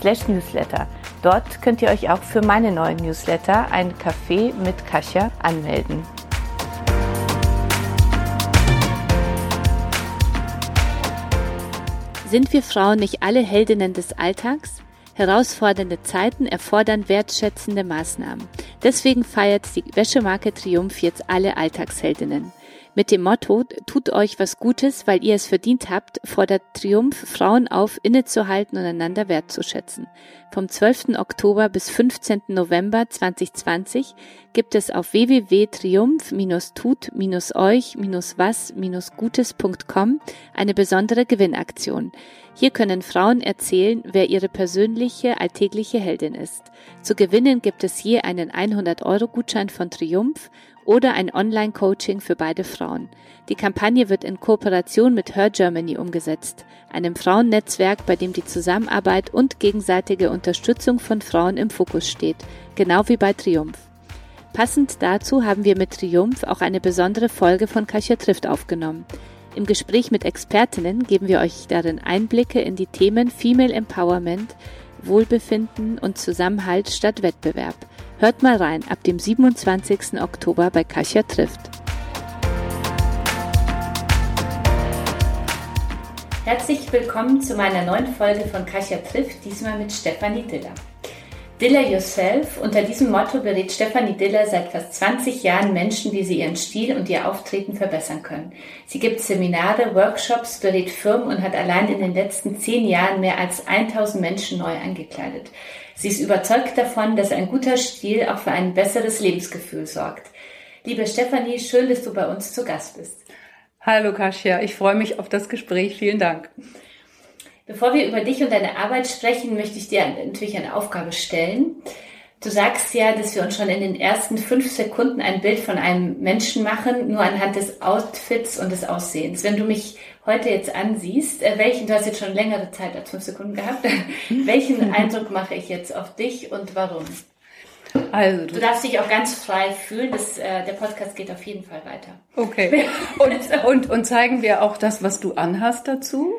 slash newsletter. Dort könnt ihr euch auch für meine neuen Newsletter, ein Café mit Kasia, anmelden. Sind wir Frauen nicht alle Heldinnen des Alltags? Herausfordernde Zeiten erfordern wertschätzende Maßnahmen. Deswegen feiert die Wäschemarke Triumph jetzt alle Alltagsheldinnen. Mit dem Motto, tut euch was Gutes, weil ihr es verdient habt, fordert Triumph Frauen auf, innezuhalten und einander wertzuschätzen. Vom 12. Oktober bis 15. November 2020 gibt es auf www.triumph-tut-euch-was-gutes.com eine besondere Gewinnaktion. Hier können Frauen erzählen, wer ihre persönliche alltägliche Heldin ist. Zu gewinnen gibt es je einen 100 Euro Gutschein von Triumph oder ein Online-Coaching für beide Frauen. Die Kampagne wird in Kooperation mit Her Germany umgesetzt, einem Frauennetzwerk, bei dem die Zusammenarbeit und gegenseitige Unterstützung von Frauen im Fokus steht, genau wie bei Triumph. Passend dazu haben wir mit Triumph auch eine besondere Folge von Kasia trifft aufgenommen. Im Gespräch mit Expertinnen geben wir euch darin Einblicke in die Themen Female Empowerment, Wohlbefinden und Zusammenhalt statt Wettbewerb. Hört mal rein ab dem 27. Oktober bei Kasia trifft. Herzlich willkommen zu meiner neuen Folge von Kasia trifft, diesmal mit Stefanie Diller. Diller Yourself, unter diesem Motto berät Stefanie Diller seit fast 20 Jahren Menschen, wie sie ihren Stil und ihr Auftreten verbessern können. Sie gibt Seminare, Workshops, berät Firmen und hat allein in den letzten zehn Jahren mehr als 1000 Menschen neu angekleidet. Sie ist überzeugt davon, dass ein guter Stil auch für ein besseres Lebensgefühl sorgt. Liebe Stefanie, schön, dass du bei uns zu Gast bist. Hallo Kasia, ich freue mich auf das Gespräch. Vielen Dank. Bevor wir über dich und deine Arbeit sprechen, möchte ich dir natürlich eine Aufgabe stellen. Du sagst ja, dass wir uns schon in den ersten fünf Sekunden ein Bild von einem Menschen machen, nur anhand des Outfits und des Aussehens. Wenn du mich heute jetzt ansiehst, äh, welchen, du hast jetzt schon längere Zeit als fünf Sekunden gehabt, welchen Eindruck mache ich jetzt auf dich und warum? Also, du, du darfst dich auch ganz frei fühlen. Das, äh, der Podcast geht auf jeden Fall weiter. Okay. Und, und, und zeigen wir auch das, was du anhast dazu?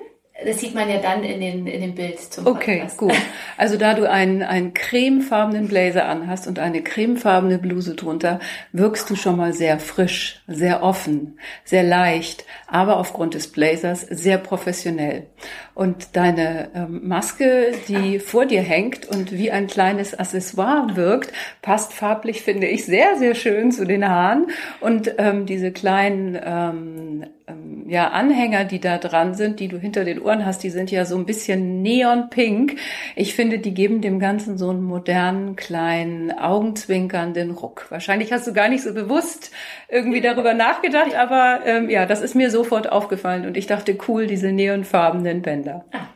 Das sieht man ja dann in, den, in dem Bild zum Podcast. Okay, gut. Also da du einen, einen cremefarbenen Blazer anhast und eine cremefarbene Bluse drunter, wirkst du schon mal sehr frisch, sehr offen, sehr leicht, aber aufgrund des Blazers sehr professionell. Und deine ähm, Maske, die vor dir hängt und wie ein kleines Accessoire wirkt, passt farblich, finde ich, sehr, sehr schön zu den Haaren. Und ähm, diese kleinen ähm, ähm, ja, Anhänger, die da dran sind, die du hinter den Ohren hast, die sind ja so ein bisschen neonpink. Ich finde, die geben dem Ganzen so einen modernen, kleinen, augenzwinkernden Ruck. Wahrscheinlich hast du gar nicht so bewusst irgendwie darüber nachgedacht, aber ähm, ja, das ist mir sofort aufgefallen und ich dachte, cool, diese neonfarbenen Bänder. Ah,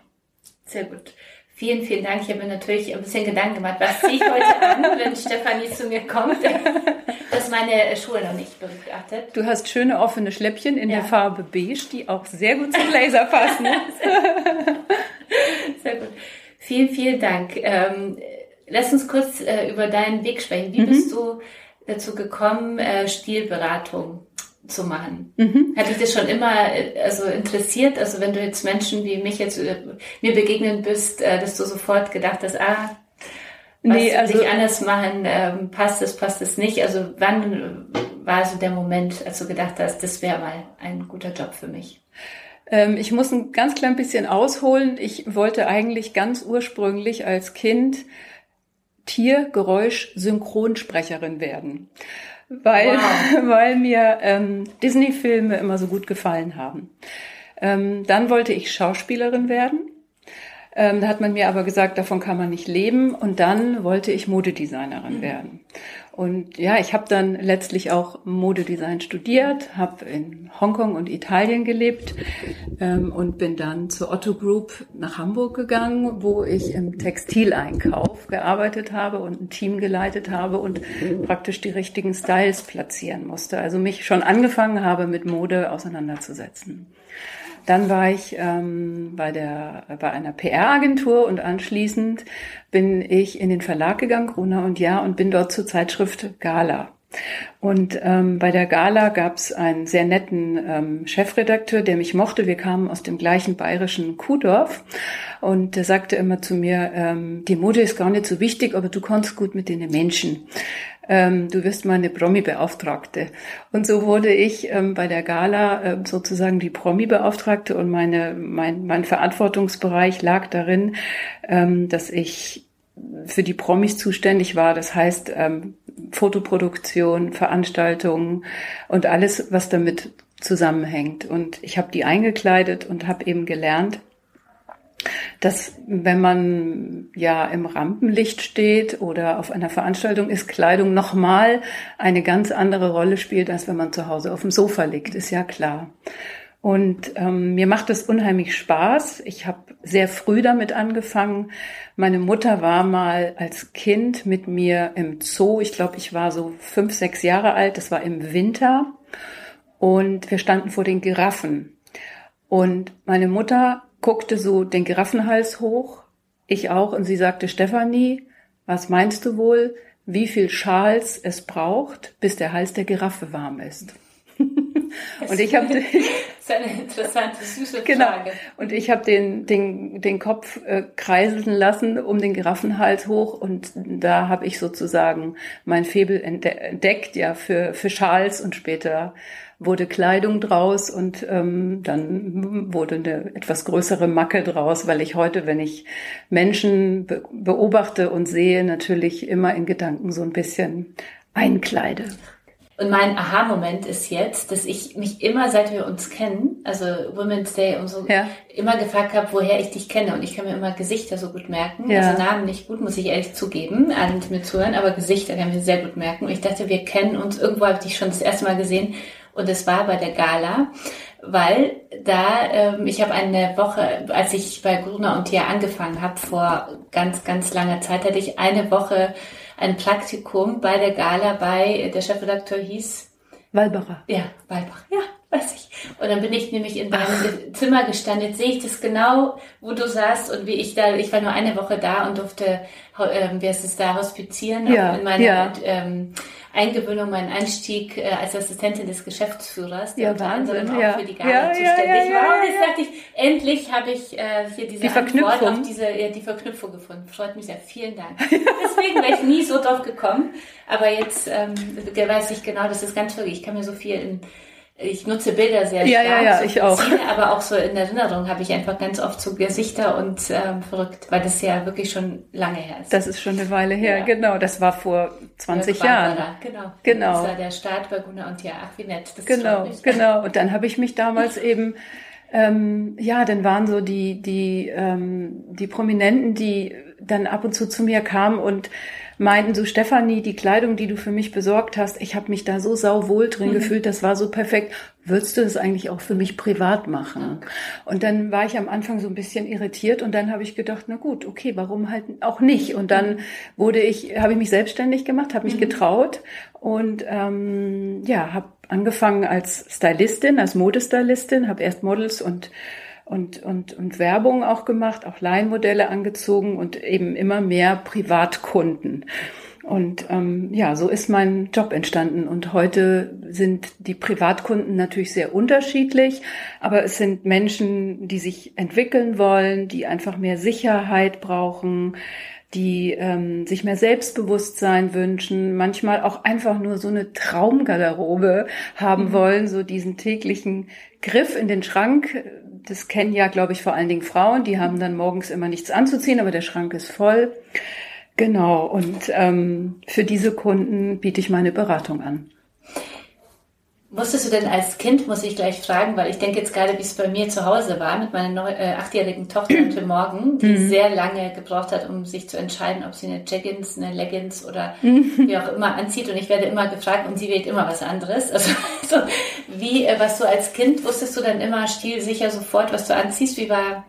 sehr gut. Vielen, vielen Dank. Ich habe mir natürlich ein bisschen Gedanken gemacht, was ziehe ich heute an, wenn Stefanie zu mir kommt, dass meine Schuhe noch nicht begutachtet. Du hast schöne offene Schläppchen in ja. der Farbe beige, die auch sehr gut zum Laser passen. sehr gut. Vielen, vielen Dank. Ähm, lass uns kurz äh, über deinen Weg sprechen. Wie mhm. bist du dazu gekommen, äh, Stilberatung zu machen. Mhm. Hat dich das schon immer also interessiert? Also wenn du jetzt Menschen wie mich jetzt äh, mir begegnen bist, äh, dass du sofort gedacht hast, ah, was nee, also dich anders machen, ähm, passt es, passt es nicht? Also wann war so der Moment, als du gedacht hast, das wäre mal ein guter Job für mich? Ähm, ich muss ein ganz klein bisschen ausholen. Ich wollte eigentlich ganz ursprünglich als Kind Tiergeräusch-Synchronsprecherin werden weil, wow. weil mir ähm, Disney-Filme immer so gut gefallen haben. Ähm, dann wollte ich Schauspielerin werden. Ähm, da hat man mir aber gesagt, davon kann man nicht leben. Und dann wollte ich Modedesignerin mhm. werden. Und ja, ich habe dann letztlich auch Modedesign studiert, habe in Hongkong und Italien gelebt ähm, und bin dann zur Otto Group nach Hamburg gegangen, wo ich im Textileinkauf gearbeitet habe und ein Team geleitet habe und praktisch die richtigen Styles platzieren musste. Also mich schon angefangen habe, mit Mode auseinanderzusetzen. Dann war ich ähm, bei, der, bei einer PR-Agentur und anschließend bin ich in den Verlag gegangen, Gruner und Ja, und bin dort zur Zeitschrift Gala. Und ähm, bei der Gala gab es einen sehr netten ähm, Chefredakteur, der mich mochte. Wir kamen aus dem gleichen bayerischen Kuhdorf und der sagte immer zu mir, ähm, die Mode ist gar nicht so wichtig, aber du kannst gut mit den Menschen ähm, du wirst meine Promi-Beauftragte. Und so wurde ich ähm, bei der Gala äh, sozusagen die Promi-Beauftragte und meine, mein, mein Verantwortungsbereich lag darin, ähm, dass ich für die Promis zuständig war. Das heißt, ähm, Fotoproduktion, Veranstaltungen und alles, was damit zusammenhängt. Und ich habe die eingekleidet und habe eben gelernt, dass wenn man ja im Rampenlicht steht oder auf einer Veranstaltung ist, Kleidung nochmal eine ganz andere Rolle spielt, als wenn man zu Hause auf dem Sofa liegt, ist ja klar. Und ähm, mir macht es unheimlich Spaß. Ich habe sehr früh damit angefangen. Meine Mutter war mal als Kind mit mir im Zoo. Ich glaube, ich war so fünf, sechs Jahre alt. Das war im Winter. Und wir standen vor den Giraffen. Und meine Mutter guckte so den Giraffenhals hoch, ich auch, und sie sagte, Stefanie, was meinst du wohl, wie viel Schals es braucht, bis der Hals der Giraffe warm ist? und ich habe das ist eine interessante süße genau. Frage. Und ich habe den den den Kopf äh, kreiseln lassen um den Giraffenhals hoch und da habe ich sozusagen mein Febel entdeckt ja für für Schals und später wurde Kleidung draus und ähm, dann wurde eine etwas größere Macke draus, weil ich heute, wenn ich Menschen be beobachte und sehe, natürlich immer in Gedanken so ein bisschen einkleide. Und mein Aha-Moment ist jetzt, dass ich mich immer, seit wir uns kennen, also Women's Day und so, ja. immer gefragt habe, woher ich dich kenne. Und ich kann mir immer Gesichter so gut merken. Ja. Also Namen nicht gut, muss ich ehrlich zugeben, allen, die mir zuhören, aber Gesichter kann ich mir sehr gut merken. Und ich dachte, wir kennen uns, irgendwo habe ich dich schon das erste Mal gesehen. Und es war bei der Gala, weil da, ähm, ich habe eine Woche, als ich bei Gruner und Tier angefangen habe, vor ganz, ganz langer Zeit, hatte ich eine Woche ein Praktikum bei der Gala bei, der Chefredakteur hieß Walbacher. Ja, Walbacher, ja, weiß ich. Und dann bin ich nämlich in deinem Ach. Zimmer gestanden. Jetzt sehe ich das genau, wo du saßt und wie ich da, ich war nur eine Woche da und durfte, ähm, wie heißt es da, hospitieren ja, in meiner ja. ähm, Eingewöhnung, mein Einstieg äh, als Assistentin des Geschäftsführers, der ja, unter anderem auch ja. für die Gala ja, zuständig war. Und jetzt dachte ich, endlich habe ich äh, hier diese die Antwort auf diese, ja, die Verknüpfung gefunden. Freut mich sehr. Vielen Dank. Deswegen wäre ich nie so drauf gekommen. Aber jetzt ähm, weiß ich genau, das ist ganz wirklich. Ich kann mir so viel in ich nutze Bilder sehr ja, stark, ja, ja, so ich auch. Ziele, aber auch so in Erinnerung habe ich einfach ganz oft so Gesichter und ähm, verrückt, weil das ja wirklich schon lange her ist. Das ist schon eine Weile her, ja. genau. Das war vor 20 Jahren. Genau. Genau. Das war der Start bei Gunnar und ja, ach wie nett. Das genau, genau. Und dann habe ich mich damals eben ähm, ja, dann waren so die die ähm, die Prominenten, die dann ab und zu zu mir kamen und meinten so, Stefanie, die Kleidung, die du für mich besorgt hast, ich habe mich da so sauwohl drin mhm. gefühlt, das war so perfekt. Würdest du das eigentlich auch für mich privat machen? Und dann war ich am Anfang so ein bisschen irritiert und dann habe ich gedacht, na gut, okay, warum halt auch nicht? Und dann wurde ich, habe ich mich selbstständig gemacht, habe mich mhm. getraut und ähm, ja, habe angefangen als Stylistin, als Modestylistin, habe erst Models und und, und, und Werbung auch gemacht, auch Laienmodelle angezogen und eben immer mehr Privatkunden. Und ähm, ja, so ist mein Job entstanden. Und heute sind die Privatkunden natürlich sehr unterschiedlich, aber es sind Menschen, die sich entwickeln wollen, die einfach mehr Sicherheit brauchen, die ähm, sich mehr Selbstbewusstsein wünschen, manchmal auch einfach nur so eine Traumgarderobe haben mhm. wollen, so diesen täglichen Griff in den Schrank. Das kennen ja, glaube ich, vor allen Dingen Frauen, die haben dann morgens immer nichts anzuziehen, aber der Schrank ist voll. Genau, und ähm, für diese Kunden biete ich meine Beratung an. Wusstest du denn als Kind, muss ich gleich fragen, weil ich denke jetzt gerade, wie es bei mir zu Hause war, mit meiner neu, äh, achtjährigen Tochter heute Morgen, die mhm. sehr lange gebraucht hat, um sich zu entscheiden, ob sie eine Jeggings, eine Leggings oder wie auch immer anzieht. Und ich werde immer gefragt und sie wählt immer was anderes. Also, so, wie, äh, was du als Kind, wusstest du dann immer stilsicher sofort, was du anziehst? Wie war,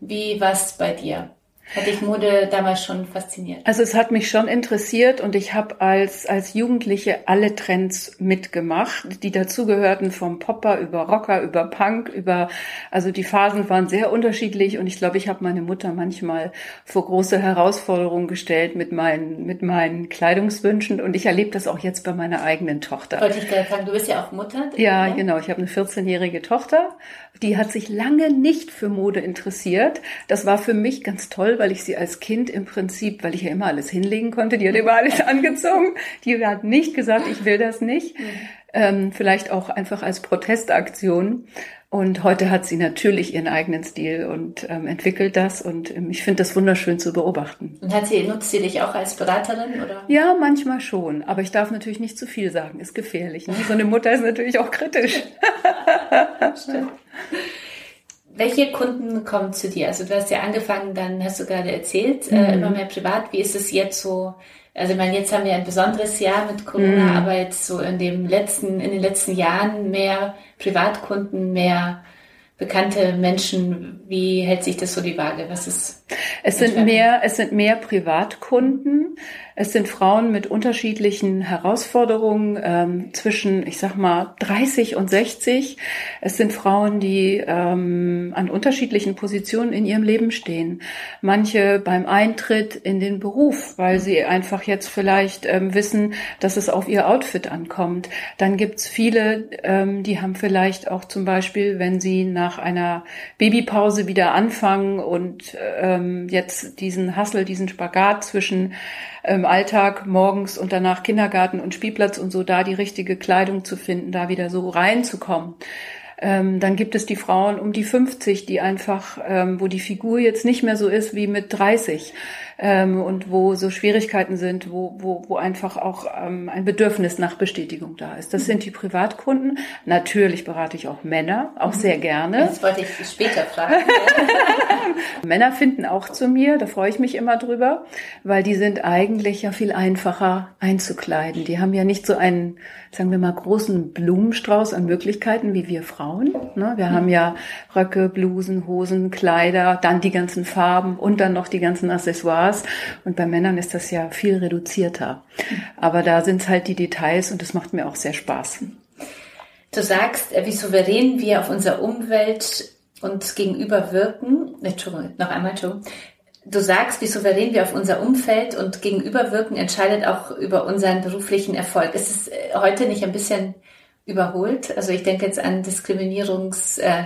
wie war es bei dir? Hat dich Mode damals schon fasziniert? Also es hat mich schon interessiert und ich habe als, als Jugendliche alle Trends mitgemacht, die dazugehörten vom Popper über Rocker, über Punk, über, also die Phasen waren sehr unterschiedlich und ich glaube, ich habe meine Mutter manchmal vor große Herausforderungen gestellt mit meinen, mit meinen Kleidungswünschen und ich erlebe das auch jetzt bei meiner eigenen Tochter. Wollte ich gerade sagen, du bist ja auch Mutter. Ja, ne? genau. Ich habe eine 14-jährige Tochter, die hat sich lange nicht für Mode interessiert. Das war für mich ganz toll, weil ich sie als Kind im Prinzip, weil ich ja immer alles hinlegen konnte, die hat immer alles angezogen. Die hat nicht gesagt, ich will das nicht. Mhm. Ähm, vielleicht auch einfach als Protestaktion. Und heute hat sie natürlich ihren eigenen Stil und ähm, entwickelt das. Und ähm, ich finde das wunderschön zu beobachten. Und hat sie, nutzt sie dich auch als Beraterin? Oder? Ja, manchmal schon. Aber ich darf natürlich nicht zu viel sagen. Ist gefährlich. Ne? So eine Mutter ist natürlich auch kritisch. Stimmt. Welche Kunden kommen zu dir? Also du hast ja angefangen, dann hast du gerade erzählt, äh, mhm. äh, immer mehr privat. Wie ist es jetzt so? Also ich meine, jetzt haben wir ein besonderes Jahr mit Corona, mhm. aber jetzt so in dem letzten, in den letzten Jahren mehr Privatkunden, mehr bekannte Menschen. Wie hält sich das so die Waage? Was ist? Es sind mehr, es sind mehr Privatkunden. Es sind Frauen mit unterschiedlichen Herausforderungen ähm, zwischen, ich sag mal, 30 und 60. Es sind Frauen, die ähm, an unterschiedlichen Positionen in ihrem Leben stehen. Manche beim Eintritt in den Beruf, weil sie einfach jetzt vielleicht ähm, wissen, dass es auf ihr Outfit ankommt. Dann gibt's viele, ähm, die haben vielleicht auch zum Beispiel, wenn sie nach einer Babypause wieder anfangen und ähm, jetzt diesen Hassel, diesen Spagat zwischen ähm, Alltag morgens und danach Kindergarten und Spielplatz und so da die richtige Kleidung zu finden, da wieder so reinzukommen. Ähm, dann gibt es die Frauen um die 50, die einfach, ähm, wo die Figur jetzt nicht mehr so ist wie mit 30 ähm, und wo so Schwierigkeiten sind, wo, wo, wo einfach auch ähm, ein Bedürfnis nach Bestätigung da ist. Das sind die Privatkunden. Natürlich berate ich auch Männer, auch sehr gerne. Das wollte ich später fragen. Männer finden auch zu mir, da freue ich mich immer drüber, weil die sind eigentlich ja viel einfacher einzukleiden. Die haben ja nicht so einen, sagen wir mal, großen Blumenstrauß an Möglichkeiten wie wir Frauen. Ne? Wir haben ja Röcke, Blusen, Hosen, Kleider, dann die ganzen Farben und dann noch die ganzen Accessoires Spaß. Und bei Männern ist das ja viel reduzierter. Aber da sind es halt die Details und das macht mir auch sehr Spaß. Du sagst, äh, wie souverän wir auf unsere Umwelt uns gegenüber wirken. Entschuldigung, noch einmal, Entschuldigung. Du sagst, wie souverän wir auf unser Umfeld und gegenüber wirken, entscheidet auch über unseren beruflichen Erfolg. Ist es äh, heute nicht ein bisschen überholt? Also ich denke jetzt an Diskriminierungs, äh,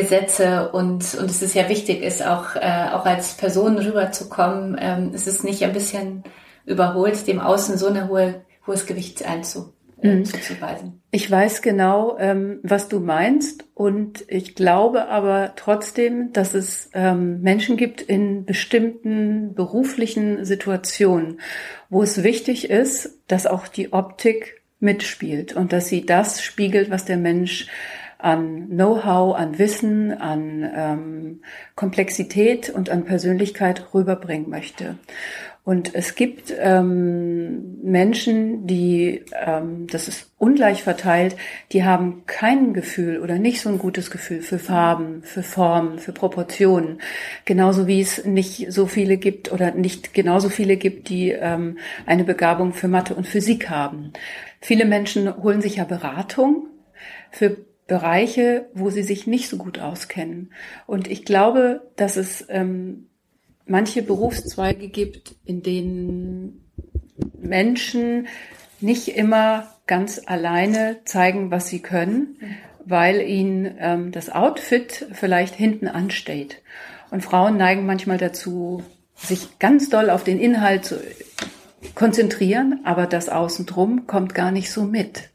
Gesetze und, und es ist ja wichtig, ist auch, äh, auch als Person rüberzukommen. Ähm, es ist nicht ein bisschen überholt, dem Außen so ein hohe, hohes Gewicht einzu, äh, mhm. zuzuweisen. Ich weiß genau, ähm, was du meinst und ich glaube aber trotzdem, dass es ähm, Menschen gibt in bestimmten beruflichen Situationen, wo es wichtig ist, dass auch die Optik mitspielt und dass sie das spiegelt, was der Mensch an Know-how, an Wissen, an ähm, Komplexität und an Persönlichkeit rüberbringen möchte. Und es gibt ähm, Menschen, die, ähm, das ist ungleich verteilt, die haben kein Gefühl oder nicht so ein gutes Gefühl für Farben, für Formen, für Proportionen. Genauso wie es nicht so viele gibt oder nicht genauso viele gibt, die ähm, eine Begabung für Mathe und Physik haben. Viele Menschen holen sich ja Beratung für Bereiche, wo sie sich nicht so gut auskennen. Und ich glaube, dass es ähm, manche Berufszweige gibt, in denen Menschen nicht immer ganz alleine zeigen, was sie können, weil ihnen ähm, das Outfit vielleicht hinten ansteht. Und Frauen neigen manchmal dazu, sich ganz doll auf den Inhalt zu konzentrieren, aber das Außendrum kommt gar nicht so mit.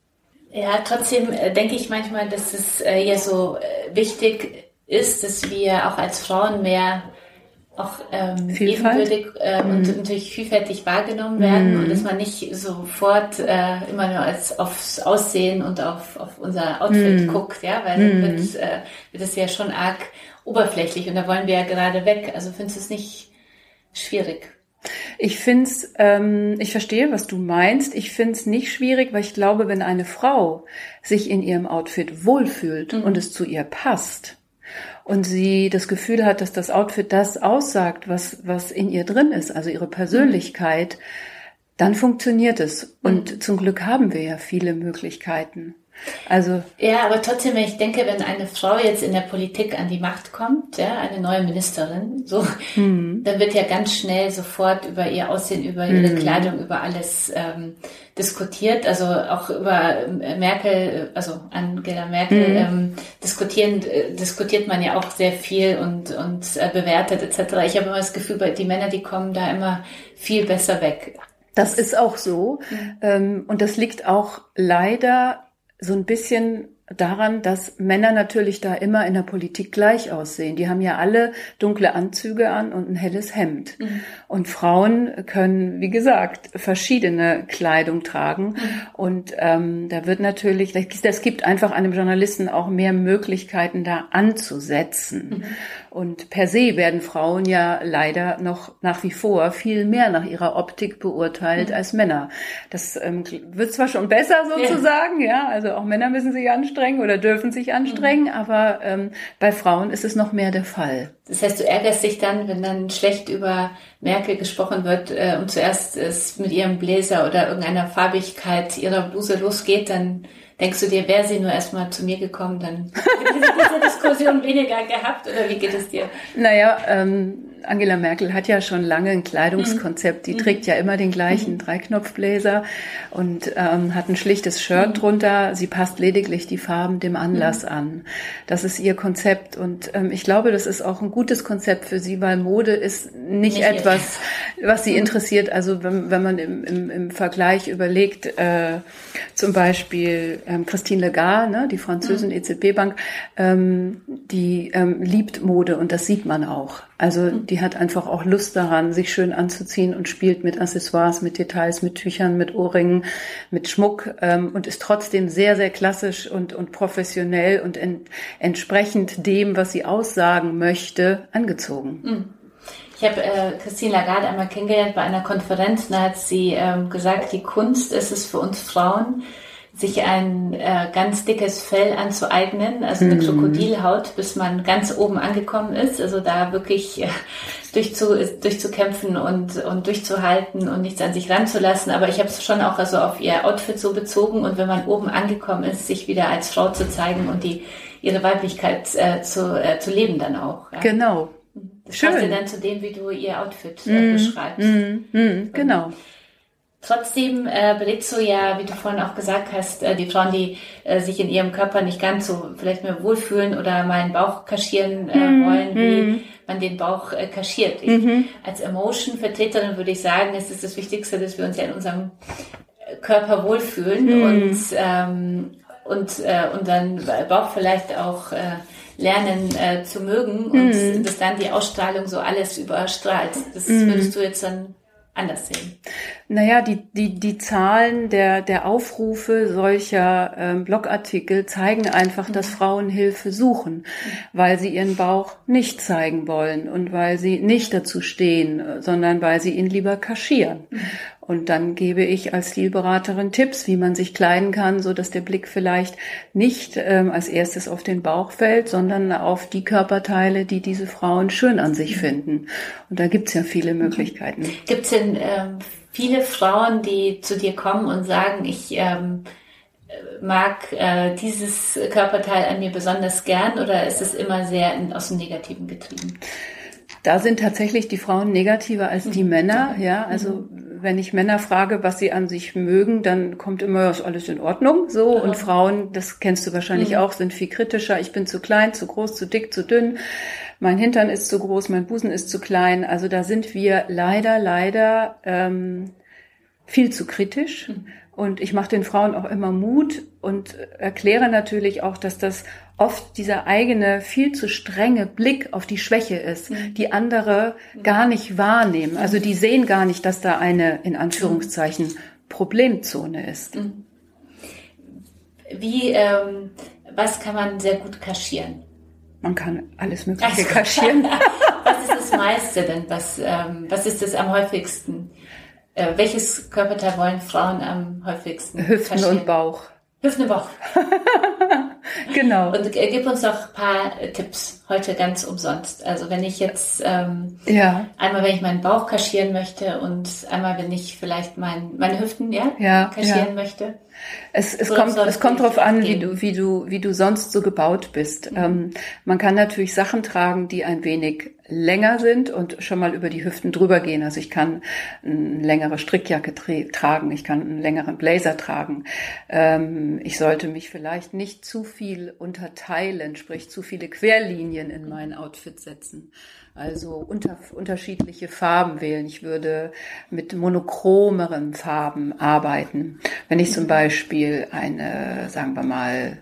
Ja, trotzdem äh, denke ich manchmal, dass es äh, ja so äh, wichtig ist, dass wir auch als Frauen mehr auch ähm, ebenbürtig äh, mhm. und natürlich vielfältig wahrgenommen werden mhm. und dass man nicht sofort äh, immer nur als aufs Aussehen und auf, auf unser Outfit mhm. guckt, ja, weil dann mhm. wird, äh, wird es ja schon arg oberflächlich und da wollen wir ja gerade weg. Also findest du es nicht schwierig? Ich finde es, ähm, ich verstehe, was du meinst. Ich finde es nicht schwierig, weil ich glaube, wenn eine Frau sich in ihrem Outfit wohlfühlt mhm. und es zu ihr passt, und sie das Gefühl hat, dass das Outfit das aussagt, was, was in ihr drin ist, also ihre Persönlichkeit, dann funktioniert es. Und mhm. zum Glück haben wir ja viele Möglichkeiten. Also ja, aber trotzdem, ich denke, wenn eine Frau jetzt in der Politik an die Macht kommt, ja, eine neue Ministerin, so, mhm. dann wird ja ganz schnell sofort über ihr Aussehen, über ihre mhm. Kleidung, über alles ähm, diskutiert. Also auch über äh, Merkel, also Angela Merkel mhm. ähm, diskutieren, äh, diskutiert man ja auch sehr viel und und äh, bewertet etc. Ich habe immer das Gefühl, die Männer, die kommen da immer viel besser weg. Das ist auch so. Mhm. Ähm, und das liegt auch leider so ein bisschen daran, dass Männer natürlich da immer in der Politik gleich aussehen. Die haben ja alle dunkle Anzüge an und ein helles Hemd. Mhm. Und Frauen können, wie gesagt, verschiedene Kleidung tragen. Mhm. Und ähm, da wird natürlich, das gibt einfach einem Journalisten auch mehr Möglichkeiten, da anzusetzen. Mhm. Und per se werden Frauen ja leider noch nach wie vor viel mehr nach ihrer Optik beurteilt mhm. als Männer. Das ähm, wird zwar schon besser sozusagen, ja. ja, also auch Männer müssen sich anstrengen oder dürfen sich anstrengen, mhm. aber ähm, bei Frauen ist es noch mehr der Fall. Das heißt, du ärgerst dich dann, wenn dann schlecht über Merkel gesprochen wird äh, und zuerst es mit ihrem Bläser oder irgendeiner Farbigkeit ihrer Bluse losgeht, dann Denkst du dir, wäre sie nur erstmal zu mir gekommen, dann hätte sie diese Diskussion weniger gehabt oder wie geht es dir? Naja, ähm, Angela Merkel hat ja schon lange ein Kleidungskonzept. Die mhm. trägt ja immer den gleichen mhm. Dreiknopfbläser und ähm, hat ein schlichtes Shirt mhm. drunter. Sie passt lediglich die Farben dem Anlass mhm. an. Das ist ihr Konzept und ähm, ich glaube, das ist auch ein gutes Konzept für sie, weil Mode ist nicht, nicht etwas, was sie mhm. interessiert. Also wenn, wenn man im, im, im Vergleich überlegt, äh, zum Beispiel ähm, Christine Lagarde, ne, die Französin mhm. EZB-Bank, ähm, die ähm, liebt Mode und das sieht man auch. Also die hat einfach auch Lust daran, sich schön anzuziehen und spielt mit Accessoires, mit Details, mit Tüchern, mit Ohrringen, mit Schmuck ähm, und ist trotzdem sehr, sehr klassisch und, und professionell und en entsprechend dem, was sie aussagen möchte, angezogen. Mhm. Ich habe äh, Christine Lagarde einmal kennengelernt bei einer Konferenz, da hat sie ähm, gesagt, die Kunst ist es für uns Frauen, sich ein äh, ganz dickes Fell anzueignen, also eine mhm. Krokodilhaut, bis man ganz oben angekommen ist. Also da wirklich äh, durchzu, durchzukämpfen und, und durchzuhalten und nichts an sich ranzulassen. Aber ich habe es schon auch also auf ihr Outfit so bezogen und wenn man oben angekommen ist, sich wieder als Frau zu zeigen und die ihre Weiblichkeit äh, zu, äh, zu leben dann auch. Ja. Genau. Schön. passt ja dann zu dem, wie du ihr Outfit äh, mm, beschreibst. Mm, mm, genau. Trotzdem äh, du ja, wie du vorhin auch gesagt hast, äh, die Frauen, die äh, sich in ihrem Körper nicht ganz so vielleicht mehr wohlfühlen oder mal einen Bauch kaschieren äh, mhm. wollen, wie mhm. man den Bauch äh, kaschiert. Ich, mhm. Als Emotion-Vertreterin würde ich sagen, es ist das Wichtigste, dass wir uns ja in unserem Körper wohlfühlen und, ähm, und äh, unseren Bauch vielleicht auch äh, lernen äh, zu mögen und mhm. dass dann die Ausstrahlung so alles überstrahlt. Das mhm. würdest du jetzt dann anders sehen? Naja, die, die, die Zahlen der, der Aufrufe solcher ähm, Blogartikel zeigen einfach, dass mhm. Frauen Hilfe suchen, weil sie ihren Bauch nicht zeigen wollen und weil sie nicht dazu stehen, sondern weil sie ihn lieber kaschieren. Mhm. Und dann gebe ich als Stilberaterin Tipps, wie man sich kleiden kann, so dass der Blick vielleicht nicht ähm, als erstes auf den Bauch fällt, sondern auf die Körperteile, die diese Frauen schön an sich finden. Und da gibt's ja viele Möglichkeiten. Gibt's denn ähm, viele Frauen, die zu dir kommen und sagen, ich ähm, mag äh, dieses Körperteil an mir besonders gern oder ist es immer sehr in, aus dem Negativen getrieben? Da sind tatsächlich die Frauen negativer als die mhm. Männer, ja. Also mhm wenn ich Männer frage, was sie an sich mögen, dann kommt immer, ist alles in Ordnung, so. Und Frauen, das kennst du wahrscheinlich mhm. auch, sind viel kritischer. Ich bin zu klein, zu groß, zu dick, zu dünn. Mein Hintern ist zu groß, mein Busen ist zu klein. Also da sind wir leider, leider ähm, viel zu kritisch. Mhm. Und ich mache den Frauen auch immer Mut und erkläre natürlich auch, dass das oft dieser eigene viel zu strenge Blick auf die Schwäche ist, mhm. die andere gar nicht wahrnehmen. Also die sehen gar nicht, dass da eine in Anführungszeichen Problemzone ist. Mhm. Wie, ähm, was kann man sehr gut kaschieren? Man kann alles Mögliche also, kaschieren. was ist das meiste denn? Was, ähm, was ist das am häufigsten? Äh, welches Körperteil wollen Frauen am häufigsten? Hüften kaschieren? und Bauch. Hüften und Bauch. genau. Und äh, gib uns noch ein paar Tipps heute ganz umsonst. Also wenn ich jetzt ähm, ja. einmal, wenn ich meinen Bauch kaschieren möchte und einmal, wenn ich vielleicht mein, meine Hüften ja, ja kaschieren ja. möchte. Es, es kommt, es kommt darauf an, wie du, wie du, wie du sonst so gebaut bist. Mhm. Ähm, man kann natürlich Sachen tragen, die ein wenig länger sind und schon mal über die Hüften drüber gehen. Also ich kann eine längere Strickjacke tragen, ich kann einen längeren Blazer tragen. Ähm, ich sollte mich vielleicht nicht zu viel unterteilen, sprich zu viele Querlinien in mein Outfit setzen. Also unter, unterschiedliche Farben wählen. Ich würde mit monochromeren Farben arbeiten. Wenn ich zum Beispiel eine, sagen wir mal,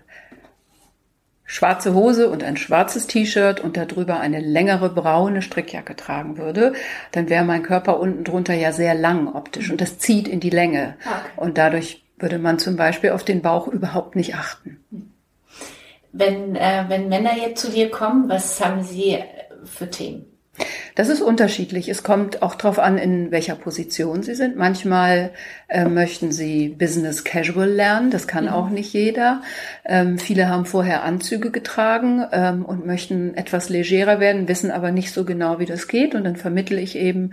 schwarze Hose und ein schwarzes T-Shirt und darüber eine längere braune Strickjacke tragen würde, dann wäre mein Körper unten drunter ja sehr lang optisch und das zieht in die Länge. Okay. Und dadurch würde man zum Beispiel auf den Bauch überhaupt nicht achten. Wenn, äh, wenn Männer jetzt zu dir kommen, was haben sie für Themen? Das ist unterschiedlich. Es kommt auch darauf an, in welcher Position Sie sind. Manchmal äh, möchten Sie Business Casual lernen. Das kann mhm. auch nicht jeder. Ähm, viele haben vorher Anzüge getragen ähm, und möchten etwas legerer werden, wissen aber nicht so genau, wie das geht. Und dann vermittle ich eben,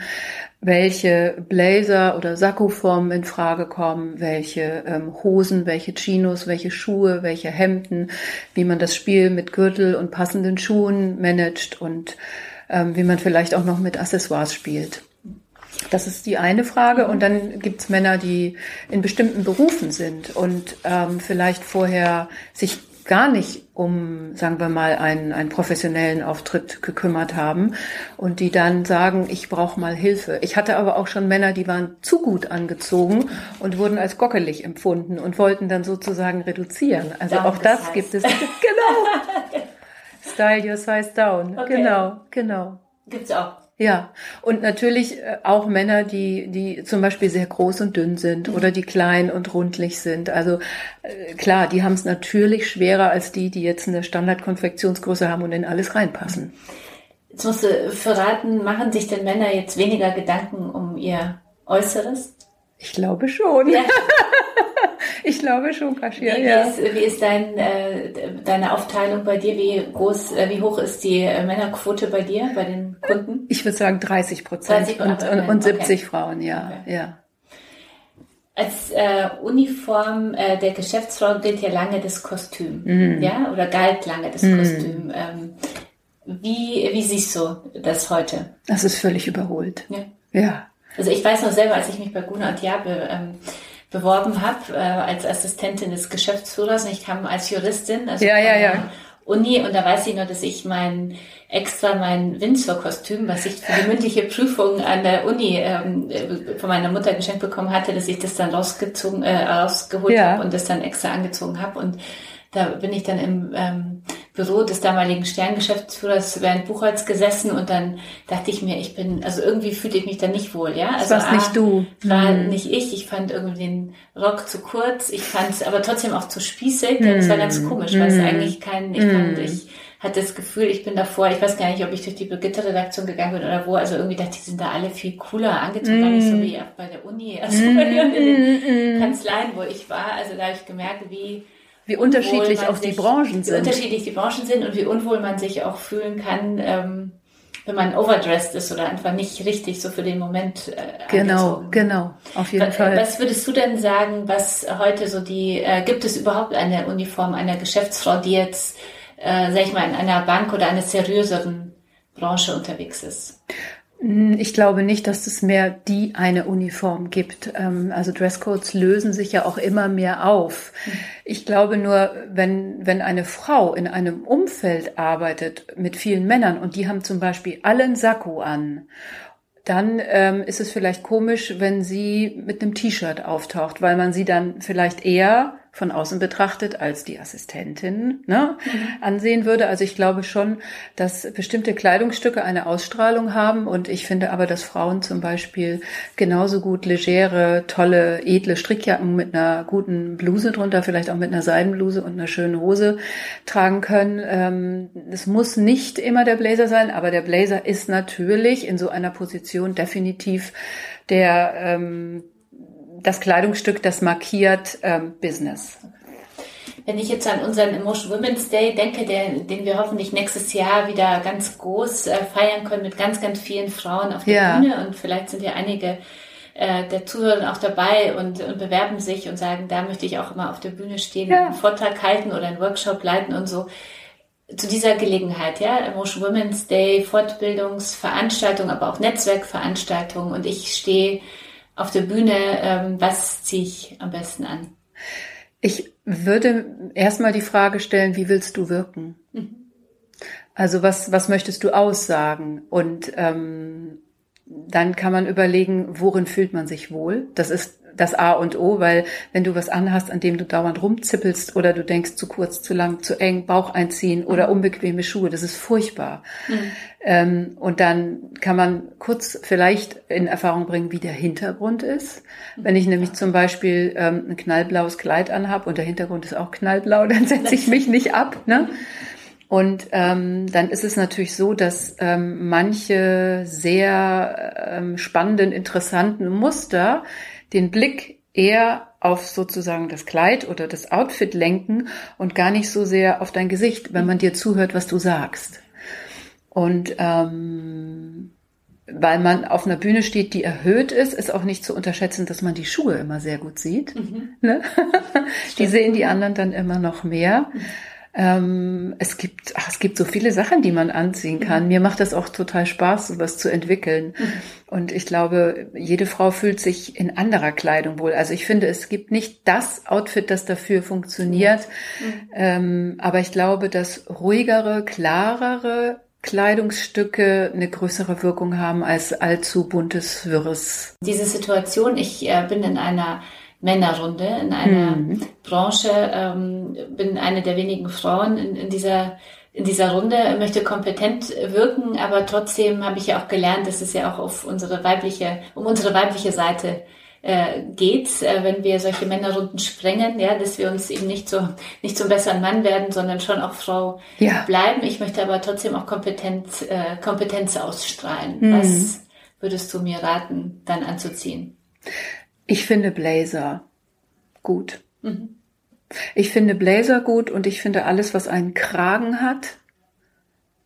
welche Blazer oder Sakkoformen in Frage kommen, welche ähm, Hosen, welche Chinos, welche Schuhe, welche Hemden, wie man das Spiel mit Gürtel und passenden Schuhen managt und ähm, wie man vielleicht auch noch mit Accessoires spielt. Das ist die eine Frage. Und dann gibt's Männer, die in bestimmten Berufen sind und ähm, vielleicht vorher sich gar nicht um, sagen wir mal, einen, einen professionellen Auftritt gekümmert haben und die dann sagen, ich brauche mal Hilfe. Ich hatte aber auch schon Männer, die waren zu gut angezogen und wurden als gockelig empfunden und wollten dann sozusagen reduzieren. Also Danke auch das heißt. gibt es. genau. Style Your Size Down. Okay. Genau, genau. Gibt's auch. Ja, und natürlich äh, auch Männer, die, die zum Beispiel sehr groß und dünn sind mhm. oder die klein und rundlich sind. Also äh, klar, die haben es natürlich schwerer als die, die jetzt eine Standardkonfektionsgröße haben und in alles reinpassen. Jetzt musst du verraten, machen sich denn Männer jetzt weniger Gedanken um ihr Äußeres? Ich glaube schon. Ja. Ich glaube schon, Kasia. Wie, ja. wie, ist, wie ist dein, äh, deine Aufteilung bei dir? Wie groß, äh, wie hoch ist die äh, Männerquote bei dir, bei den Kunden? Ich würde sagen 30 Prozent und, und, und 70 okay. Frauen, ja, okay. ja. Als äh, Uniform äh, der Geschäftsfrau gilt ja lange das Kostüm, mhm. ja, oder galt lange das mhm. Kostüm. Ähm, wie, wie siehst du das heute? Das ist völlig überholt. Ja. ja. Also ich weiß noch selber, als ich mich bei Guna und Jabe ähm, beworben habe äh, als Assistentin des Geschäftsführers und ich kam als Juristin, also ja, ja, ja. Uni und da weiß ich nur, dass ich mein extra mein Windsor-Kostüm, was ich für die mündliche Prüfung an der Uni ähm, von meiner Mutter geschenkt bekommen hatte, dass ich das dann rausgezogen, äh, rausgeholt ja. habe und das dann extra angezogen habe und da bin ich dann im ähm, Büro des damaligen Sterngeschäftsführers während Buchholz gesessen und dann dachte ich mir, ich bin, also irgendwie fühlte ich mich da nicht wohl, ja. Also das warst nicht du. War hm. nicht ich. Ich fand irgendwie den Rock zu kurz. Ich fand es aber trotzdem auch zu spießig. Hm. Das war ganz komisch, weil es hm. eigentlich kein, ich fand, hm. ich hatte das Gefühl, ich bin davor, ich weiß gar nicht, ob ich durch die Brigitte-Redaktion gegangen bin oder wo, also irgendwie dachte ich, die sind da alle viel cooler angezogen, gar nicht so wie bei der Uni, also bei den Kanzleien, wo ich war. Also da habe ich gemerkt, wie wie unterschiedlich auch sich, die Branchen sind. Wie unterschiedlich die Branchen sind und wie unwohl man sich auch fühlen kann, ähm, wenn man overdressed ist oder einfach nicht richtig so für den Moment. Äh, genau, angezogen. genau, auf jeden was, Fall. Was würdest du denn sagen, was heute so die, äh, gibt es überhaupt eine Uniform einer Geschäftsfrau, die jetzt, äh, sag ich mal, in einer Bank oder einer seriöseren Branche unterwegs ist? Hm, ich glaube nicht, dass es mehr die eine Uniform gibt. Ähm, also Dresscodes lösen sich ja auch immer mehr auf. Hm. Ich glaube nur, wenn, wenn eine Frau in einem Umfeld arbeitet mit vielen Männern und die haben zum Beispiel alle einen Sakko an dann ähm, ist es vielleicht komisch, wenn sie mit einem T-Shirt auftaucht, weil man sie dann vielleicht eher von außen betrachtet als die Assistentin ne, mhm. ansehen würde. Also ich glaube schon, dass bestimmte Kleidungsstücke eine Ausstrahlung haben und ich finde aber, dass Frauen zum Beispiel genauso gut legere, tolle, edle Strickjacken mit einer guten Bluse drunter, vielleicht auch mit einer Seidenbluse und einer schönen Hose tragen können. Ähm, es muss nicht immer der Blazer sein, aber der Blazer ist natürlich in so einer Position definitiv der ähm, das Kleidungsstück, das markiert ähm, Business. Wenn ich jetzt an unseren Emotion Women's Day denke, der, den wir hoffentlich nächstes Jahr wieder ganz groß äh, feiern können mit ganz, ganz vielen Frauen auf der ja. Bühne und vielleicht sind ja einige äh, der Zuhörer auch dabei und, und bewerben sich und sagen, da möchte ich auch immer auf der Bühne stehen, ja. einen Vortrag halten oder einen Workshop leiten und so. Zu dieser Gelegenheit, ja, Emotion Women's Day, Fortbildungsveranstaltung, aber auch Netzwerkveranstaltungen und ich stehe auf der Bühne, ähm, was ziehe ich am besten an? Ich würde erstmal die Frage stellen, wie willst du wirken? Mhm. Also was, was möchtest du aussagen? Und ähm, dann kann man überlegen, worin fühlt man sich wohl? Das ist das A und O, weil wenn du was anhast, an dem du dauernd rumzippelst oder du denkst zu kurz, zu lang, zu eng, Bauch einziehen oder mhm. unbequeme Schuhe, das ist furchtbar. Mhm. Ähm, und dann kann man kurz vielleicht in Erfahrung bringen, wie der Hintergrund ist. Wenn ich nämlich zum Beispiel ähm, ein knallblaues Kleid anhab und der Hintergrund ist auch knallblau, dann setze ich mich nicht ab. Ne? Und ähm, dann ist es natürlich so, dass ähm, manche sehr ähm, spannenden, interessanten Muster den Blick eher auf sozusagen das Kleid oder das Outfit lenken und gar nicht so sehr auf dein Gesicht, wenn man dir zuhört, was du sagst. Und ähm, weil man auf einer Bühne steht, die erhöht ist, ist auch nicht zu unterschätzen, dass man die Schuhe immer sehr gut sieht. Mhm. Ne? die sehen die anderen dann immer noch mehr. Mhm. Ähm, es gibt, ach, es gibt so viele Sachen, die man anziehen kann. Mhm. Mir macht das auch total Spaß, sowas zu entwickeln. Mhm. Und ich glaube, jede Frau fühlt sich in anderer Kleidung wohl. Also ich finde, es gibt nicht das Outfit, das dafür funktioniert. Mhm. Ähm, aber ich glaube, dass ruhigere, klarere Kleidungsstücke eine größere Wirkung haben als allzu buntes Wirres. Diese Situation, ich äh, bin in einer Männerrunde in einer mhm. Branche, ähm, bin eine der wenigen Frauen in, in dieser in dieser Runde, möchte kompetent wirken, aber trotzdem habe ich ja auch gelernt, dass es ja auch auf unsere weibliche, um unsere weibliche Seite äh, geht, äh, wenn wir solche Männerrunden sprengen, ja, dass wir uns eben nicht so nicht zum besseren Mann werden, sondern schon auch Frau ja. bleiben. Ich möchte aber trotzdem auch Kompetenz, äh, Kompetenz ausstrahlen. Mhm. Was würdest du mir raten, dann anzuziehen? Ich finde Blazer gut. Mhm. Ich finde Blazer gut und ich finde alles, was einen Kragen hat,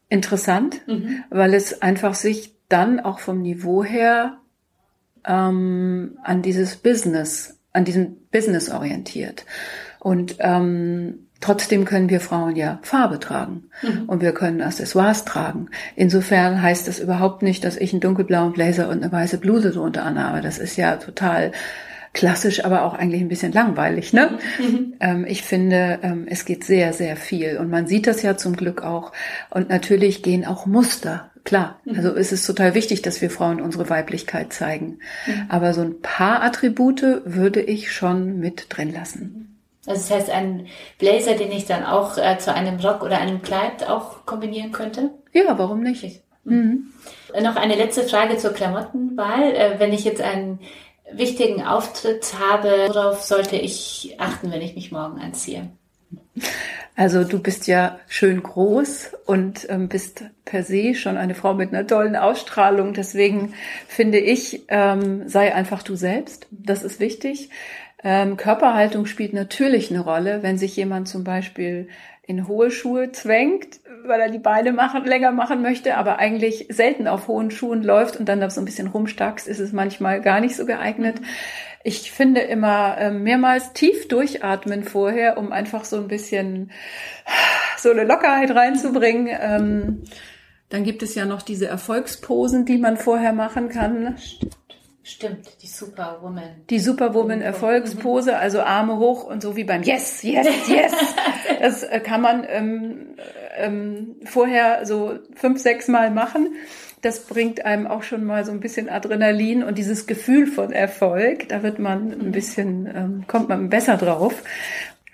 interessant, mhm. weil es einfach sich dann auch vom Niveau her ähm, an dieses Business, an diesem Business orientiert. Und ähm, Trotzdem können wir Frauen ja Farbe tragen mhm. und wir können Accessoires tragen. Insofern heißt das überhaupt nicht, dass ich einen dunkelblauen Blazer und eine weiße Bluse drunter anhabe. Das ist ja total klassisch, aber auch eigentlich ein bisschen langweilig. Ne? Mhm. Ähm, ich finde, ähm, es geht sehr, sehr viel und man sieht das ja zum Glück auch. Und natürlich gehen auch Muster klar. Mhm. Also es ist total wichtig, dass wir Frauen unsere Weiblichkeit zeigen. Mhm. Aber so ein paar Attribute würde ich schon mit drin lassen. Also das heißt, ein Blazer, den ich dann auch äh, zu einem Rock oder einem Kleid auch kombinieren könnte? Ja, warum nicht? Mhm. Noch eine letzte Frage zur Klamottenwahl. Äh, wenn ich jetzt einen wichtigen Auftritt habe, worauf sollte ich achten, wenn ich mich morgen anziehe? Also du bist ja schön groß und ähm, bist per se schon eine Frau mit einer tollen Ausstrahlung. Deswegen finde ich, ähm, sei einfach du selbst. Das ist wichtig. Ähm, Körperhaltung spielt natürlich eine Rolle, wenn sich jemand zum Beispiel in hohe Schuhe zwängt, weil er die Beine machen, länger machen möchte, aber eigentlich selten auf hohen Schuhen läuft und dann da so ein bisschen rumstackst, ist es manchmal gar nicht so geeignet. Ich finde immer äh, mehrmals tief durchatmen vorher, um einfach so ein bisschen so eine Lockerheit reinzubringen. Ähm, dann gibt es ja noch diese Erfolgsposen, die man vorher machen kann. Stimmt, die Superwoman. Die Superwoman Erfolgspose, also Arme hoch und so wie beim Yes, Yes, Yes. Das äh, kann man ähm, ähm, vorher so fünf, sechs Mal machen. Das bringt einem auch schon mal so ein bisschen Adrenalin und dieses Gefühl von Erfolg. Da wird man ein bisschen, ähm, kommt man besser drauf.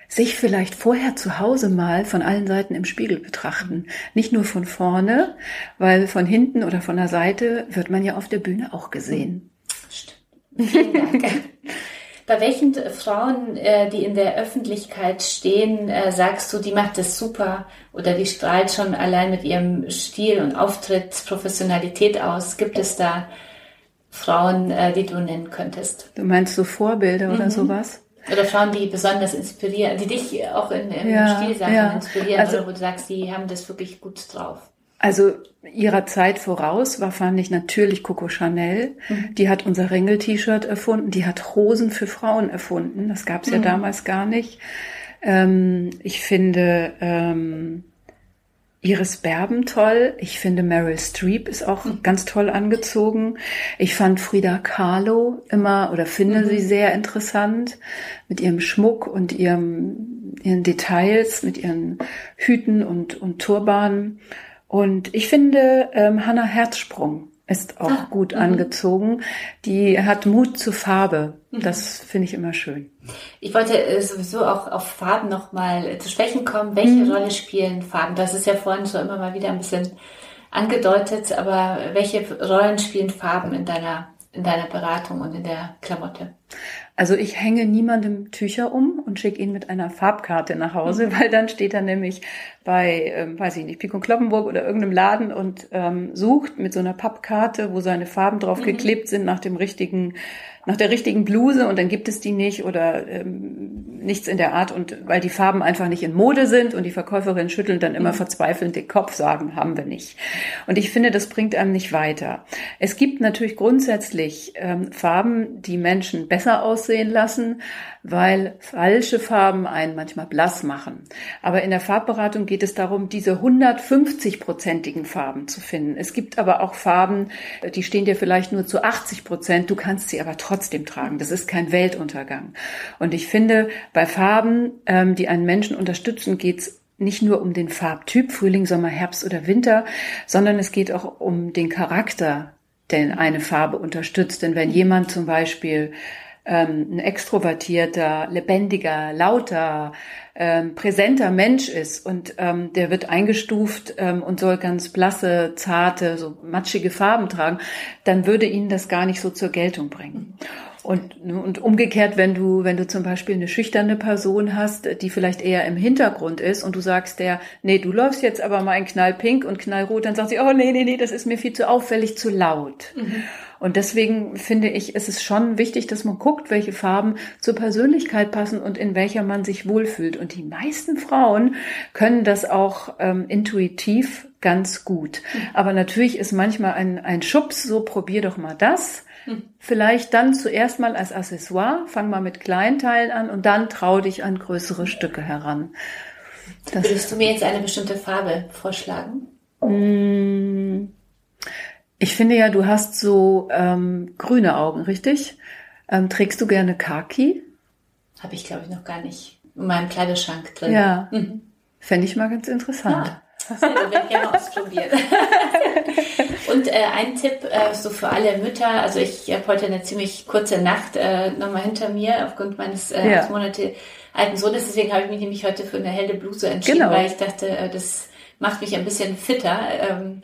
sich vielleicht vorher zu Hause mal von allen Seiten im Spiegel betrachten. Nicht nur von vorne, weil von hinten oder von der Seite wird man ja auf der Bühne auch gesehen. Vielen Dank. Bei welchen Frauen, äh, die in der Öffentlichkeit stehen, äh, sagst du, die macht das super oder die strahlt schon allein mit ihrem Stil und Auftritt Professionalität aus? Gibt es da Frauen, äh, die du nennen könntest? Du meinst so Vorbilder mhm. oder sowas? Oder Frauen, die besonders inspirieren, die dich auch in, in ja, Stilsachen ja. inspirieren, also, oder wo du sagst, die haben das wirklich gut drauf. Also ihrer Zeit voraus war, fand ich natürlich Coco Chanel. Mhm. Die hat unser Ringel-T-Shirt erfunden. Die hat Hosen für Frauen erfunden. Das gab es mhm. ja damals gar nicht. Ähm, ich finde ähm, Iris Berben toll. Ich finde Meryl Streep ist auch mhm. ganz toll angezogen. Ich fand Frida Kahlo immer oder finde mhm. sie sehr interessant mit ihrem Schmuck und ihrem, ihren Details, mit ihren Hüten und, und Turbanen. Und ich finde, ähm, Hannah Herzsprung ist auch ah, gut -hmm. angezogen. Die hat Mut zur Farbe. Mhm. Das finde ich immer schön. Ich wollte äh, sowieso auch auf Farben nochmal äh, zu sprechen kommen. Welche mhm. Rolle spielen Farben? Das ist ja vorhin so immer mal wieder ein bisschen angedeutet, aber welche Rollen spielen Farben in deiner, in deiner Beratung und in der Klamotte? Also ich hänge niemandem Tücher um und schicke ihn mit einer Farbkarte nach Hause, mhm. weil dann steht er nämlich bei, ähm, weiß ich nicht, Pico Kloppenburg oder irgendeinem Laden und ähm, sucht mit so einer Pappkarte, wo seine Farben drauf mhm. geklebt sind nach dem richtigen nach der richtigen Bluse und dann gibt es die nicht oder ähm, nichts in der Art und weil die Farben einfach nicht in Mode sind und die Verkäuferinnen schütteln dann immer mhm. verzweifelnd den Kopf, sagen, haben wir nicht. Und ich finde, das bringt einem nicht weiter. Es gibt natürlich grundsätzlich ähm, Farben, die Menschen besser aussehen lassen, weil falsche Farben einen manchmal blass machen. Aber in der Farbberatung geht es darum, diese 150-prozentigen Farben zu finden. Es gibt aber auch Farben, die stehen dir vielleicht nur zu 80 Prozent, du kannst sie aber trotzdem tragen. Das ist kein Weltuntergang. Und ich finde, bei Farben, ähm, die einen Menschen unterstützen, geht's nicht nur um den Farbtyp, Frühling, Sommer, Herbst oder Winter, sondern es geht auch um den Charakter, den eine Farbe unterstützt. Denn wenn jemand zum Beispiel ähm, ein extrovertierter, lebendiger, lauter, ähm, präsenter Mensch ist und ähm, der wird eingestuft ähm, und soll ganz blasse, zarte, so matschige Farben tragen, dann würde ihn das gar nicht so zur Geltung bringen. Und, und umgekehrt, wenn du, wenn du zum Beispiel eine schüchterne Person hast, die vielleicht eher im Hintergrund ist und du sagst der, nee, du läufst jetzt aber mal in knallpink und knallrot, dann sagt sie, oh nee, nee, nee, das ist mir viel zu auffällig, zu laut. Mhm. Und deswegen finde ich, ist es schon wichtig, dass man guckt, welche Farben zur Persönlichkeit passen und in welcher man sich wohlfühlt. Und die meisten Frauen können das auch ähm, intuitiv ganz gut. Mhm. Aber natürlich ist manchmal ein, ein Schubs, so probier doch mal das. Vielleicht dann zuerst mal als Accessoire, fang mal mit kleinen Teilen an und dann trau dich an größere Stücke heran. Das Würdest du mir jetzt eine bestimmte Farbe vorschlagen? Mmh. Ich finde ja, du hast so ähm, grüne Augen, richtig? Ähm, trägst du gerne Kaki? Habe ich, glaube ich, noch gar nicht in meinem Kleiderschrank drin. Ja. Mhm. Fände ich mal ganz interessant. Ja. Das werde ich gerne ausprobieren. Und äh, ein Tipp äh, so für alle Mütter, also ich habe heute eine ziemlich kurze Nacht äh, nochmal hinter mir aufgrund meines äh, ja. Monate alten Sohnes, deswegen habe ich mich nämlich heute für eine helle Bluse entschieden, genau. weil ich dachte, äh, das macht mich ein bisschen fitter. Ähm,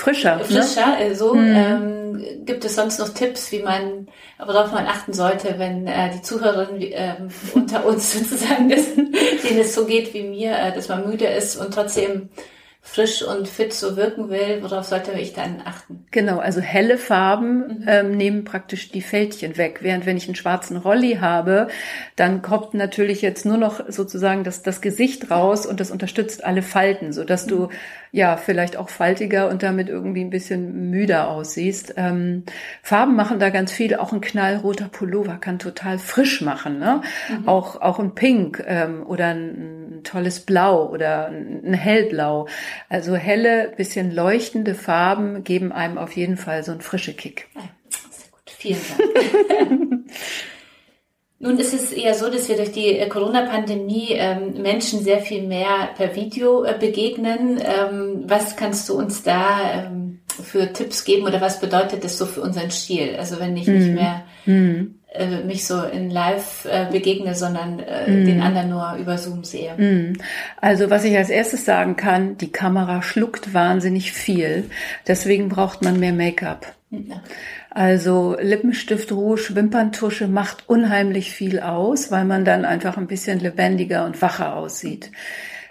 frischer. Frischer, ne? so. Mhm. Ähm, gibt es sonst noch Tipps, wie man, worauf man achten sollte, wenn äh, die Zuhörerinnen äh, unter uns sozusagen, denen es so geht wie mir, äh, dass man müde ist und trotzdem frisch und fit so wirken will, worauf sollte ich dann achten? Genau, also helle Farben mhm. ähm, nehmen praktisch die Fältchen weg. Während wenn ich einen schwarzen Rolli habe, dann kommt natürlich jetzt nur noch sozusagen das, das Gesicht raus und das unterstützt alle Falten, so dass mhm. du ja vielleicht auch faltiger und damit irgendwie ein bisschen müder aussiehst. Ähm, Farben machen da ganz viel. Auch ein knallroter Pullover kann total frisch machen. Ne? Mhm. Auch auch ein Pink ähm, oder ein, ein tolles Blau oder ein hellblau. Also helle, bisschen leuchtende Farben geben einem auf jeden Fall so einen frische Kick. Ja, sehr gut. Vielen Dank. Nun ist es eher so, dass wir durch die äh, Corona-Pandemie ähm, Menschen sehr viel mehr per Video äh, begegnen. Ähm, was kannst du uns da ähm, für Tipps geben oder was bedeutet das so für unseren Stil? Also wenn ich mm. nicht mhm. mehr mm. Äh, mich so in Live äh, begegne, sondern äh, mm. den anderen nur über Zoom sehe. Mm. Also was ich als erstes sagen kann, die Kamera schluckt wahnsinnig viel. Deswegen braucht man mehr Make-up. Ja. Also Lippenstift, Rouge, Wimperntusche macht unheimlich viel aus, weil man dann einfach ein bisschen lebendiger und wacher aussieht.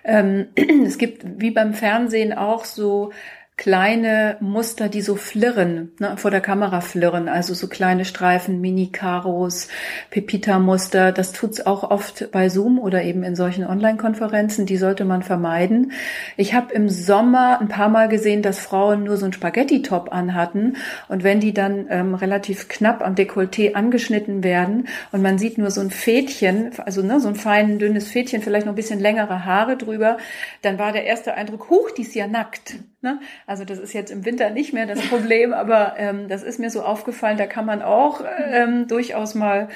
Ähm, es gibt wie beim Fernsehen auch so kleine Muster, die so flirren, ne, vor der Kamera flirren, also so kleine Streifen, Mini-Karos, Pepita-Muster. Das tut's auch oft bei Zoom oder eben in solchen Online-Konferenzen. Die sollte man vermeiden. Ich habe im Sommer ein paar Mal gesehen, dass Frauen nur so ein Spaghetti-Top anhatten und wenn die dann ähm, relativ knapp am Dekolleté angeschnitten werden und man sieht nur so ein Fädchen, also ne, so ein fein dünnes Fädchen, vielleicht noch ein bisschen längere Haare drüber, dann war der erste Eindruck, huch, die ist ja nackt. Ne? Also das ist jetzt im Winter nicht mehr das Problem, aber ähm, das ist mir so aufgefallen, da kann man auch ähm, durchaus mal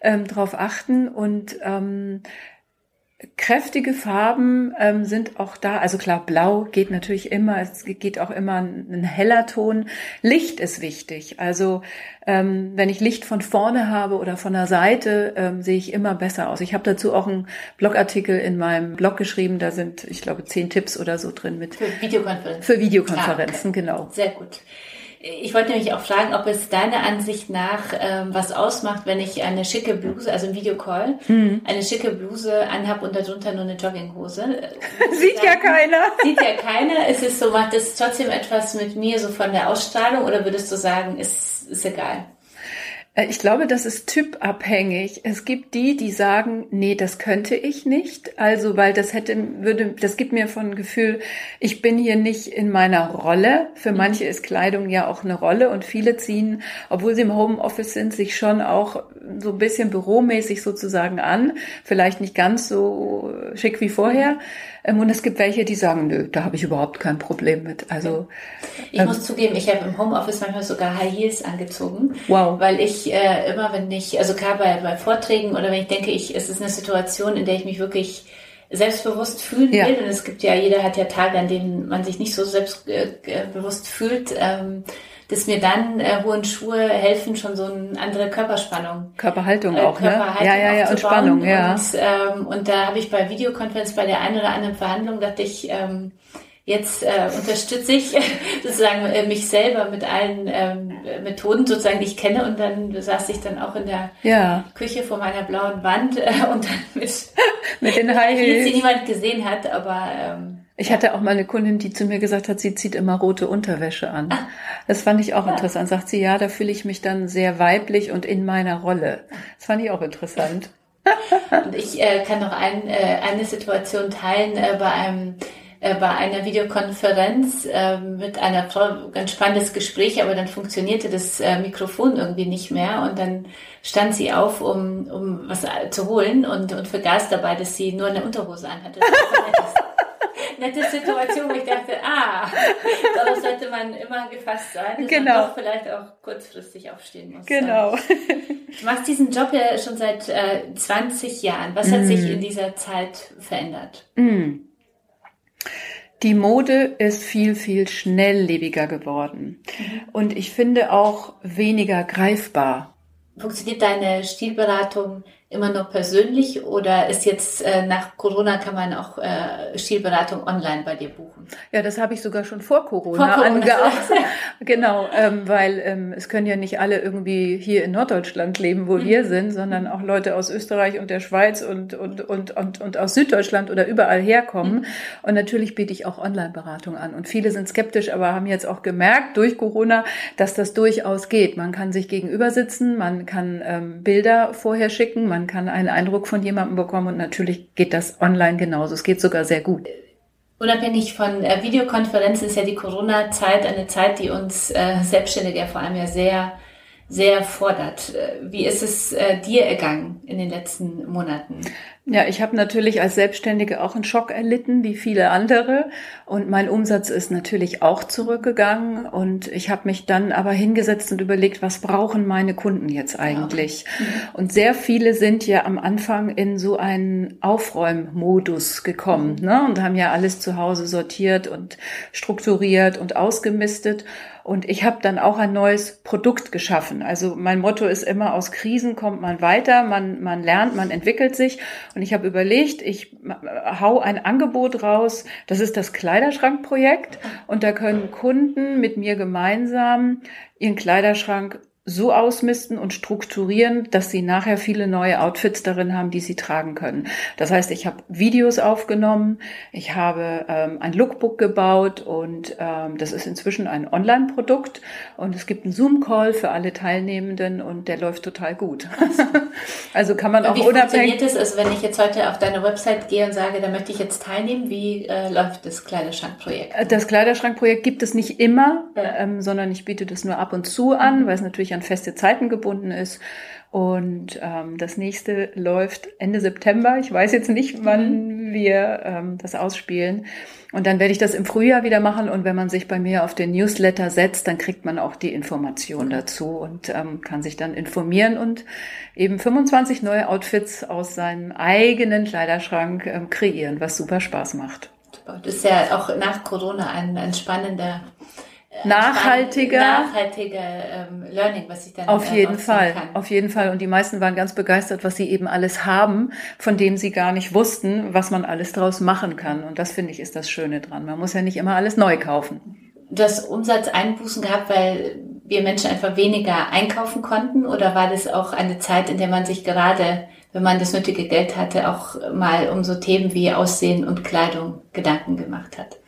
ähm, drauf achten und ähm, Kräftige Farben ähm, sind auch da. Also klar, Blau geht natürlich immer. Es geht auch immer ein, ein heller Ton. Licht ist wichtig. Also ähm, wenn ich Licht von vorne habe oder von der Seite, ähm, sehe ich immer besser aus. Ich habe dazu auch einen Blogartikel in meinem Blog geschrieben. Da sind, ich glaube, zehn Tipps oder so drin mit. Für Videokonferenzen. Für Videokonferenzen, ah, okay. genau. Sehr gut. Ich wollte nämlich auch fragen, ob es deiner Ansicht nach ähm, was ausmacht, wenn ich eine schicke Bluse, also im Videocall, mhm. eine schicke Bluse anhab und darunter nur eine Jogginghose. sieht sagen, ja keiner. Sieht ja keiner. Ist es so, macht es trotzdem etwas mit mir so von der Ausstrahlung oder würdest du sagen, ist, ist egal? Äh, ich glaube, das ist typabhängig. Es gibt die, die sagen, nee, das könnte ich nicht. Also, weil das hätte, würde, das gibt mir von Gefühl, ich bin hier nicht in meiner Rolle. Für mhm. manche ist Kleidung ja auch eine Rolle und viele ziehen, obwohl sie im Homeoffice sind, sich schon auch so ein bisschen büromäßig sozusagen an. Vielleicht nicht ganz so schick wie vorher. Mhm und es gibt welche, die sagen, nö, da habe ich überhaupt kein Problem mit. Also ich ähm, muss zugeben, ich habe im Homeoffice manchmal sogar High Heels angezogen, wow. weil ich äh, immer, wenn ich, also gerade bei, bei Vorträgen oder wenn ich denke, ich, es ist eine Situation, in der ich mich wirklich selbstbewusst fühlen will. Und es gibt ja, jeder hat ja Tage, an denen man sich nicht so selbstbewusst fühlt. Ähm, dass mir dann äh, hohen Schuhe helfen, schon so eine andere Körperspannung. Körperhaltung äh, auch, ne? Körperhaltung ne? Ja, ja, ja, und Spannung, ja. Und, ähm, und da habe ich bei Videokonferenz bei der einen oder anderen Verhandlung, dachte ich, ähm, jetzt äh, unterstütze ich sozusagen äh, mich selber mit allen ähm, Methoden sozusagen, die ich kenne und dann saß ich dann auch in der ja. Küche vor meiner blauen Wand äh, und dann mit, mit den High Heels, die niemand gesehen hat, aber ähm, ich hatte auch mal eine Kundin, die zu mir gesagt hat, sie zieht immer rote Unterwäsche an. Ah. Das fand ich auch interessant. Sagt sie, ja, da fühle ich mich dann sehr weiblich und in meiner Rolle. Das fand ich auch interessant. und ich äh, kann noch ein, äh, eine Situation teilen äh, bei einem äh, bei einer Videokonferenz äh, mit einer Frau, ganz spannendes Gespräch, aber dann funktionierte das äh, Mikrofon irgendwie nicht mehr und dann stand sie auf, um, um was zu holen und, und vergaß dabei, dass sie nur eine Unterhose anhatte. Nette Situation, wo ich dachte, ah, darauf sollte man immer gefasst sein, dass genau. man doch vielleicht auch kurzfristig aufstehen muss. Genau. Du machst diesen Job ja schon seit äh, 20 Jahren. Was hat mm. sich in dieser Zeit verändert? Mm. Die Mode ist viel, viel schnelllebiger geworden. Mhm. Und ich finde auch weniger greifbar. Funktioniert deine Stilberatung immer nur persönlich oder ist jetzt äh, nach Corona kann man auch äh, Stilberatung online bei dir buchen? Ja, das habe ich sogar schon vor Corona, vor Corona. angeachtet. genau, ähm, weil ähm, es können ja nicht alle irgendwie hier in Norddeutschland leben, wo mhm. wir sind, sondern auch Leute aus Österreich und der Schweiz und und und und, und aus Süddeutschland oder überall herkommen. Mhm. Und natürlich biete ich auch Online-Beratung an. Und viele sind skeptisch, aber haben jetzt auch gemerkt durch Corona, dass das durchaus geht. Man kann sich gegenüber sitzen, man kann ähm, Bilder vorher schicken, man kann einen Eindruck von jemandem bekommen und natürlich geht das online genauso. Es geht sogar sehr gut. Unabhängig von äh, Videokonferenzen ist ja die Corona-Zeit eine Zeit, die uns äh, Selbstständige ja vor allem ja sehr sehr fordert. Äh, wie ist es äh, dir ergangen in den letzten Monaten? Ja, ich habe natürlich als Selbstständige auch einen Schock erlitten, wie viele andere. Und mein Umsatz ist natürlich auch zurückgegangen. Und ich habe mich dann aber hingesetzt und überlegt, was brauchen meine Kunden jetzt eigentlich? Ja. Mhm. Und sehr viele sind ja am Anfang in so einen Aufräummodus gekommen mhm. ne? und haben ja alles zu Hause sortiert und strukturiert und ausgemistet. Und ich habe dann auch ein neues Produkt geschaffen. Also mein Motto ist immer, aus Krisen kommt man weiter, man, man lernt, man entwickelt sich. Und ich habe überlegt, ich hau ein Angebot raus, das ist das Kleiderschrankprojekt. Und da können Kunden mit mir gemeinsam ihren Kleiderschrank so ausmisten und strukturieren, dass sie nachher viele neue Outfits darin haben, die sie tragen können. Das heißt, ich habe Videos aufgenommen, ich habe ähm, ein Lookbook gebaut und ähm, das ist inzwischen ein Online-Produkt und es gibt einen Zoom-Call für alle Teilnehmenden und der läuft total gut. also kann man und auch wie unabhängig. Wie funktioniert das? Also wenn ich jetzt heute auf deine Website gehe und sage, da möchte ich jetzt teilnehmen, wie äh, läuft das Kleiderschrankprojekt? Das Kleiderschrankprojekt gibt es nicht immer, ja. ähm, sondern ich biete das nur ab und zu an, mhm. weil es natürlich an feste Zeiten gebunden ist. Und ähm, das nächste läuft Ende September. Ich weiß jetzt nicht, wann mhm. wir ähm, das ausspielen. Und dann werde ich das im Frühjahr wieder machen. Und wenn man sich bei mir auf den Newsletter setzt, dann kriegt man auch die Information dazu und ähm, kann sich dann informieren und eben 25 neue Outfits aus seinem eigenen Kleiderschrank ähm, kreieren, was super Spaß macht. Das ist ja auch nach Corona ein, ein spannender nachhaltiger, nachhaltiger ähm, Learning, was ich dann auf jeden Fall, kann. auf jeden Fall. Und die meisten waren ganz begeistert, was sie eben alles haben, von dem sie gar nicht wussten, was man alles daraus machen kann. Und das finde ich ist das Schöne dran. Man muss ja nicht immer alles neu kaufen. Du hast Umsatzeinbußen gehabt, weil wir Menschen einfach weniger einkaufen konnten? Oder war das auch eine Zeit, in der man sich gerade wenn man das nötige Geld hatte, auch mal um so Themen wie Aussehen und Kleidung Gedanken gemacht hat?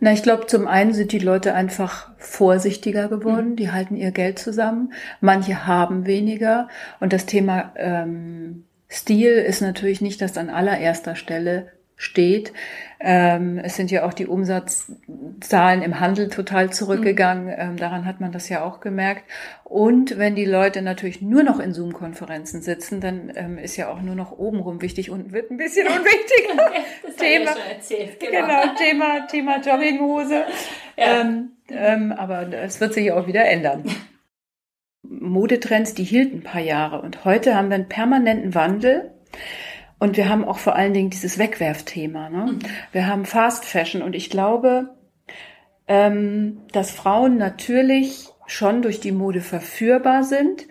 Na, ich glaube, zum einen sind die Leute einfach vorsichtiger geworden, mhm. die halten ihr Geld zusammen. Manche haben weniger. Und das Thema ähm, Stil ist natürlich nicht das an allererster Stelle steht. Ähm, es sind ja auch die Umsatzzahlen im Handel total zurückgegangen. Mhm. Ähm, daran hat man das ja auch gemerkt. Und wenn die Leute natürlich nur noch in Zoom-Konferenzen sitzen, dann ähm, ist ja auch nur noch obenrum wichtig. und wird ein bisschen unwichtiger. das Thema, ja erzählt, genau. genau. Thema, Thema Jogginghose. Ja. Ähm, ähm, aber es wird sich auch wieder ändern. Modetrends, die hielten ein paar Jahre und heute haben wir einen permanenten Wandel. Und wir haben auch vor allen Dingen dieses Wegwerfthema. Ne? Mhm. Wir haben Fast Fashion und ich glaube, ähm, dass Frauen natürlich schon durch die Mode verführbar sind,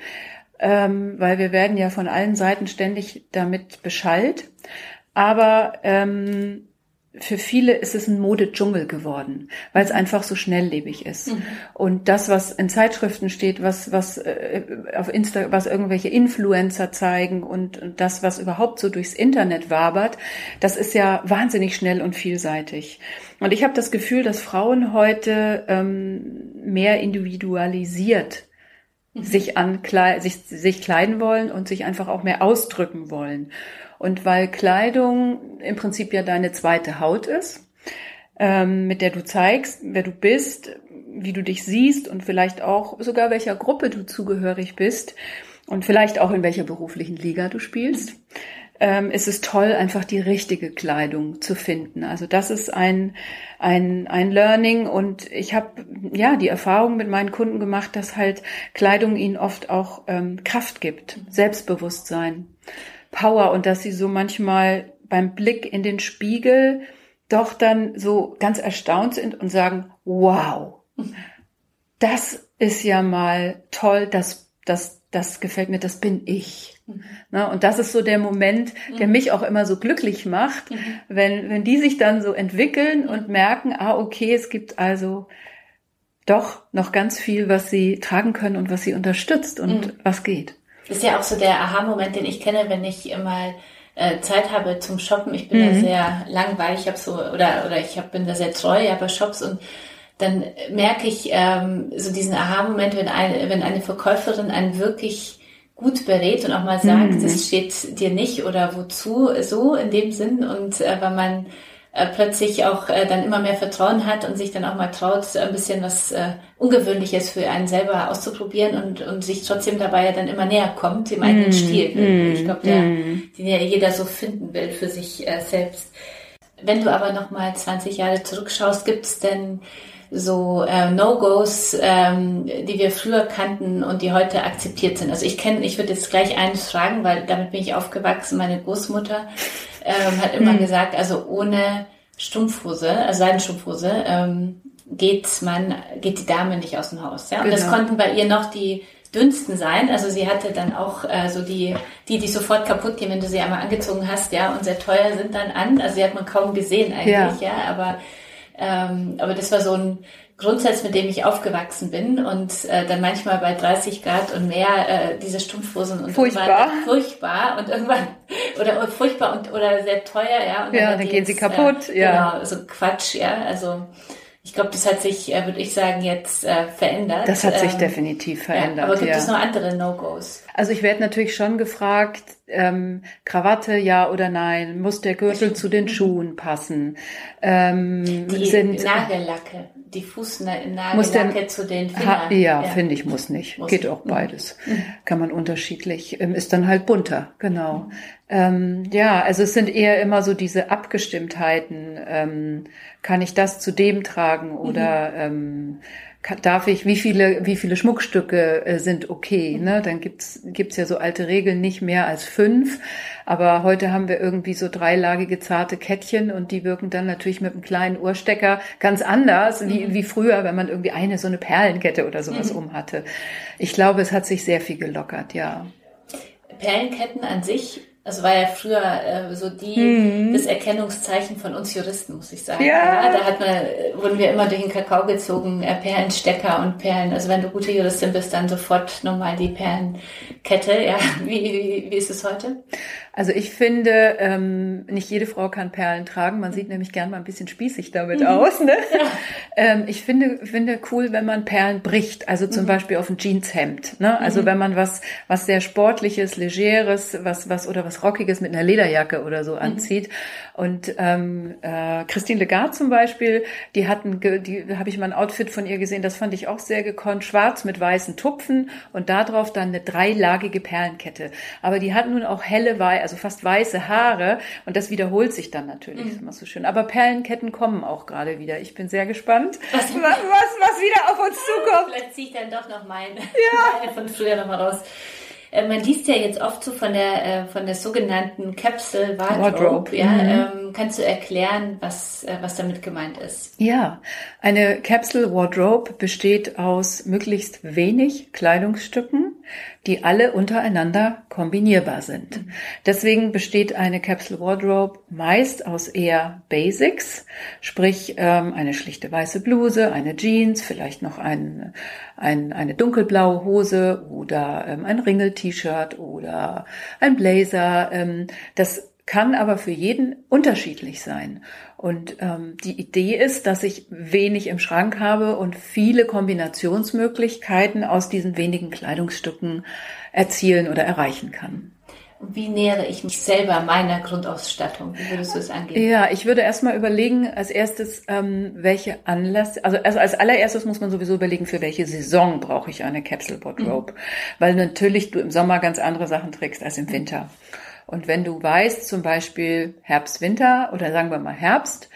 ähm, weil wir werden ja von allen Seiten ständig damit beschallt. Aber ähm, für viele ist es ein Modedschungel geworden, weil es einfach so schnelllebig ist. Mhm. Und das, was in Zeitschriften steht, was, was äh, auf Insta, was irgendwelche Influencer zeigen und, und das, was überhaupt so durchs Internet wabert, das ist ja wahnsinnig schnell und vielseitig. Und ich habe das Gefühl, dass Frauen heute ähm, mehr individualisiert mhm. sich an sich, sich kleiden wollen und sich einfach auch mehr ausdrücken wollen. Und weil Kleidung im Prinzip ja deine zweite Haut ist, ähm, mit der du zeigst, wer du bist, wie du dich siehst und vielleicht auch sogar welcher Gruppe du zugehörig bist und vielleicht auch in welcher beruflichen Liga du spielst, ähm, ist es toll, einfach die richtige Kleidung zu finden. Also das ist ein, ein, ein Learning und ich habe ja die Erfahrung mit meinen Kunden gemacht, dass halt Kleidung ihnen oft auch ähm, Kraft gibt, Selbstbewusstsein. Power und dass sie so manchmal beim Blick in den Spiegel doch dann so ganz erstaunt sind und sagen, wow, das ist ja mal toll, das, das, das gefällt mir, das bin ich. Mhm. Ne? Und das ist so der Moment, der mhm. mich auch immer so glücklich macht, mhm. wenn, wenn die sich dann so entwickeln und merken, ah, okay, es gibt also doch noch ganz viel, was sie tragen können und was sie unterstützt und was geht. Das ist ja auch so der Aha-Moment, den ich kenne, wenn ich mal äh, Zeit habe zum Shoppen. Ich bin mhm. da sehr langweilig, ich habe so oder oder ich hab, bin da sehr treu ja, bei Shops und dann merke ich ähm, so diesen Aha-Moment, wenn eine, wenn eine Verkäuferin einen wirklich gut berät und auch mal sagt, mhm. das steht dir nicht oder wozu, so in dem Sinn und äh, weil man äh, plötzlich auch äh, dann immer mehr Vertrauen hat und sich dann auch mal traut, ein bisschen was äh, Ungewöhnliches für einen selber auszuprobieren und, und sich trotzdem dabei ja dann immer näher kommt, dem eigenen mm, Stil. Mm, ich glaube, der, mm. den ja jeder so finden will für sich äh, selbst. Wenn du aber noch mal 20 Jahre zurückschaust, gibt es denn so äh, No-Gos, ähm, die wir früher kannten und die heute akzeptiert sind. Also ich kenne, ich würde jetzt gleich eines fragen, weil damit bin ich aufgewachsen. Meine Großmutter ähm, hat immer mhm. gesagt, also ohne Strumpfhose, also Seidenstrumpfhose, ähm, geht man, geht die Dame nicht aus dem Haus. Ja? Und genau. das konnten bei ihr noch die dünnsten sein. Also sie hatte dann auch äh, so die, die, die sofort kaputt gehen, wenn du sie einmal angezogen hast, ja, und sehr teuer sind dann an. Also die hat man kaum gesehen eigentlich, ja, ja aber, ähm, aber das war so ein Grundsatz, mit dem ich aufgewachsen bin und äh, dann manchmal bei 30 Grad und mehr äh, diese Strumpfhosen und furchtbar, furchtbar und irgendwann oder furchtbar und oder sehr teuer, ja. Und ja, dann, dann gehen sie kaputt, äh, ja. Genau, so Quatsch, ja. Also ich glaube, das hat sich, äh, würde ich sagen, jetzt äh, verändert. Das hat sich ähm, definitiv verändert. Ja, aber gibt ja. es noch andere No-Gos? Also ich werde natürlich schon gefragt, ähm, Krawatte ja oder nein? Muss der Gürtel zu den Schuhen passen? Ähm, die sind, Nagellacke, die Fußnagellacke zu den Fingern. Ja, ja. finde ich, muss nicht. Muss Geht auch mhm. beides. Mhm. Kann man unterschiedlich, ähm, ist dann halt bunter, genau. Mhm. Ähm, ja, also es sind eher immer so diese Abgestimmtheiten. Ähm, kann ich das zu dem tragen oder mhm. ähm, darf ich, wie viele, wie viele Schmuckstücke äh, sind okay, ne? Dann gibt's, gibt's ja so alte Regeln, nicht mehr als fünf. Aber heute haben wir irgendwie so dreilagige zarte Kettchen und die wirken dann natürlich mit einem kleinen Ohrstecker ganz anders, mhm. wie, wie früher, wenn man irgendwie eine so eine Perlenkette oder sowas mhm. um hatte. Ich glaube, es hat sich sehr viel gelockert, ja. Perlenketten an sich das war ja früher äh, so die mhm. das Erkennungszeichen von uns Juristen, muss ich sagen. Ja. ja da hat man, wurden wir immer durch den Kakao gezogen, äh, Perlenstecker und Perlen. Also wenn du gute Juristin bist, dann sofort nochmal die Perlenkette. Ja, wie, wie, wie ist es heute? Also ich finde, ähm, nicht jede Frau kann Perlen tragen. Man sieht nämlich gern mal ein bisschen spießig damit mhm. aus. Ne? Ja. Ähm, ich finde, finde cool, wenn man Perlen bricht. Also zum mhm. Beispiel auf ein Jeanshemd. Ne? Also mhm. wenn man was, was sehr sportliches, legeres, was, was oder was rockiges mit einer Lederjacke oder so mhm. anzieht. Und ähm, äh, Christine Legarde zum Beispiel, die hatten, die habe ich mal ein Outfit von ihr gesehen. Das fand ich auch sehr gekonnt, schwarz mit weißen Tupfen und darauf dann eine dreilagige Perlenkette. Aber die hat nun auch helle, also fast weiße Haare und das wiederholt sich dann natürlich. Mhm. Das ist immer so schön. Aber Perlenketten kommen auch gerade wieder. Ich bin sehr gespannt, was, was, was wieder auf uns zukommt. Vielleicht ziehe ich dann doch noch meine, ja. meine von früher nochmal raus. Äh, man liest ja jetzt oft so von der, äh, von der sogenannten Capsule Wardrobe. Wardrobe. Ja, mhm. ähm, kannst du erklären, was, äh, was damit gemeint ist? Ja, eine Capsule Wardrobe besteht aus möglichst wenig Kleidungsstücken, die alle untereinander kombinierbar sind. Deswegen besteht eine Capsule Wardrobe meist aus eher Basics, sprich ähm, eine schlichte weiße Bluse, eine Jeans, vielleicht noch ein, ein, eine dunkelblaue Hose oder ähm, ein Ringel-T-Shirt oder ein Blazer. Ähm, das kann aber für jeden unterschiedlich sein. Und ähm, die Idee ist, dass ich wenig im Schrank habe und viele Kombinationsmöglichkeiten aus diesen wenigen Kleidungsstücken erzielen oder erreichen kann. Wie nähere ich mich selber meiner Grundausstattung? Wie würdest du es angehen? Ja, ich würde erstmal überlegen, als erstes, ähm, welche Anlass, also, also als allererstes muss man sowieso überlegen, für welche Saison brauche ich eine Capsule Wardrobe. Mhm. Weil natürlich du im Sommer ganz andere Sachen trägst als im Winter. Und wenn du weißt, zum Beispiel Herbst, Winter oder sagen wir mal Herbst,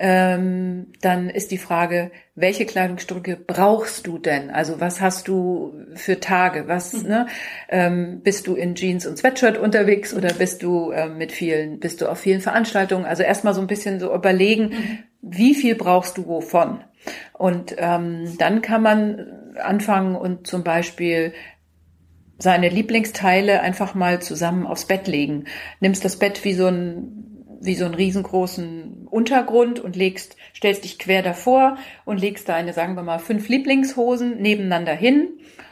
ähm, dann ist die Frage, welche Kleidungsstücke brauchst du denn? Also was hast du für Tage? Was mhm. ne? Ähm, bist du in Jeans und Sweatshirt unterwegs oder bist du äh, mit vielen, bist du auf vielen Veranstaltungen? Also erstmal so ein bisschen so überlegen, mhm. wie viel brauchst du wovon? Und ähm, dann kann man anfangen und zum Beispiel seine Lieblingsteile einfach mal zusammen aufs Bett legen. Nimmst das Bett wie so ein wie so einen riesengroßen Untergrund und legst, stellst dich quer davor und legst deine, sagen wir mal, fünf Lieblingshosen nebeneinander hin.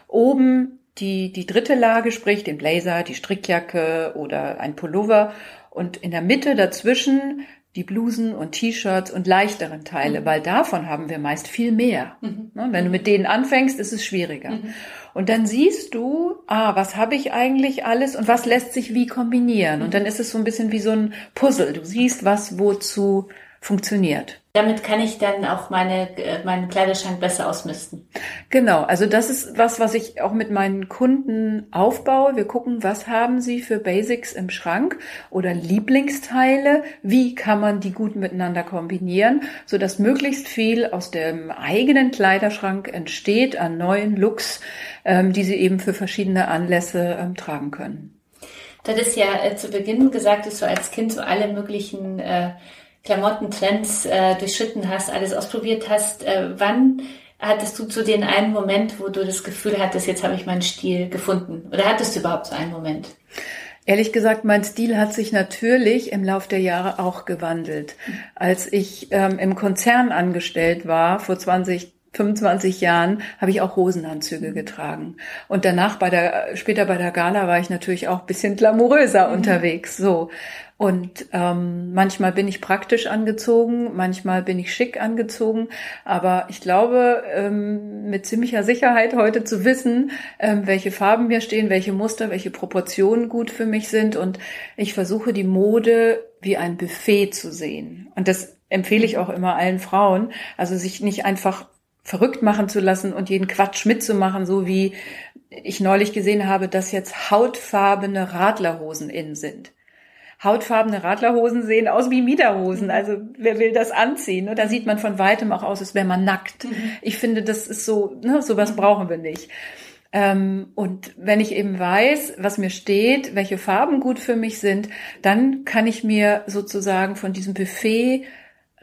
Oben die, die dritte Lage, sprich den Blazer, die Strickjacke oder ein Pullover und in der Mitte dazwischen die Blusen und T-Shirts und leichteren Teile, mhm. weil davon haben wir meist viel mehr. Mhm. Ne, wenn du mit denen anfängst, ist es schwieriger. Mhm. Und dann siehst du, ah, was habe ich eigentlich alles und was lässt sich wie kombinieren. Und mhm. dann ist es so ein bisschen wie so ein Puzzle. Du siehst, was wozu funktioniert. Damit kann ich dann auch meine, äh, meinen Kleiderschrank besser ausmisten. Genau, also das ist was, was ich auch mit meinen Kunden aufbaue. Wir gucken, was haben sie für Basics im Schrank oder Lieblingsteile, wie kann man die gut miteinander kombinieren, so dass möglichst viel aus dem eigenen Kleiderschrank entsteht an neuen Looks, ähm, die sie eben für verschiedene Anlässe ähm, tragen können. Du hattest ja äh, zu Beginn gesagt, dass du als Kind so alle möglichen äh, Klamottentrends äh, durchschritten hast, alles ausprobiert hast, äh, wann hattest du zu den einen Moment, wo du das Gefühl hattest, jetzt habe ich meinen Stil gefunden? Oder hattest du überhaupt so einen Moment? Ehrlich gesagt, mein Stil hat sich natürlich im Lauf der Jahre auch gewandelt. Als ich ähm, im Konzern angestellt war, vor 20, 25 Jahren habe ich auch Hosenanzüge getragen. Und danach bei der, später bei der Gala war ich natürlich auch bisschen glamouröser mhm. unterwegs, so. Und ähm, manchmal bin ich praktisch angezogen, manchmal bin ich schick angezogen. Aber ich glaube, ähm, mit ziemlicher Sicherheit heute zu wissen, ähm, welche Farben mir stehen, welche Muster, welche Proportionen gut für mich sind. Und ich versuche die Mode wie ein Buffet zu sehen. Und das empfehle ich auch immer allen Frauen. Also sich nicht einfach verrückt machen zu lassen und jeden Quatsch mitzumachen, so wie ich neulich gesehen habe, dass jetzt hautfarbene Radlerhosen in sind. Hautfarbene Radlerhosen sehen aus wie Miederhosen. Also wer will das anziehen? Da sieht man von weitem auch aus, als wäre man nackt. Mhm. Ich finde, das ist so, ne, sowas brauchen wir nicht. Ähm, und wenn ich eben weiß, was mir steht, welche Farben gut für mich sind, dann kann ich mir sozusagen von diesem Buffet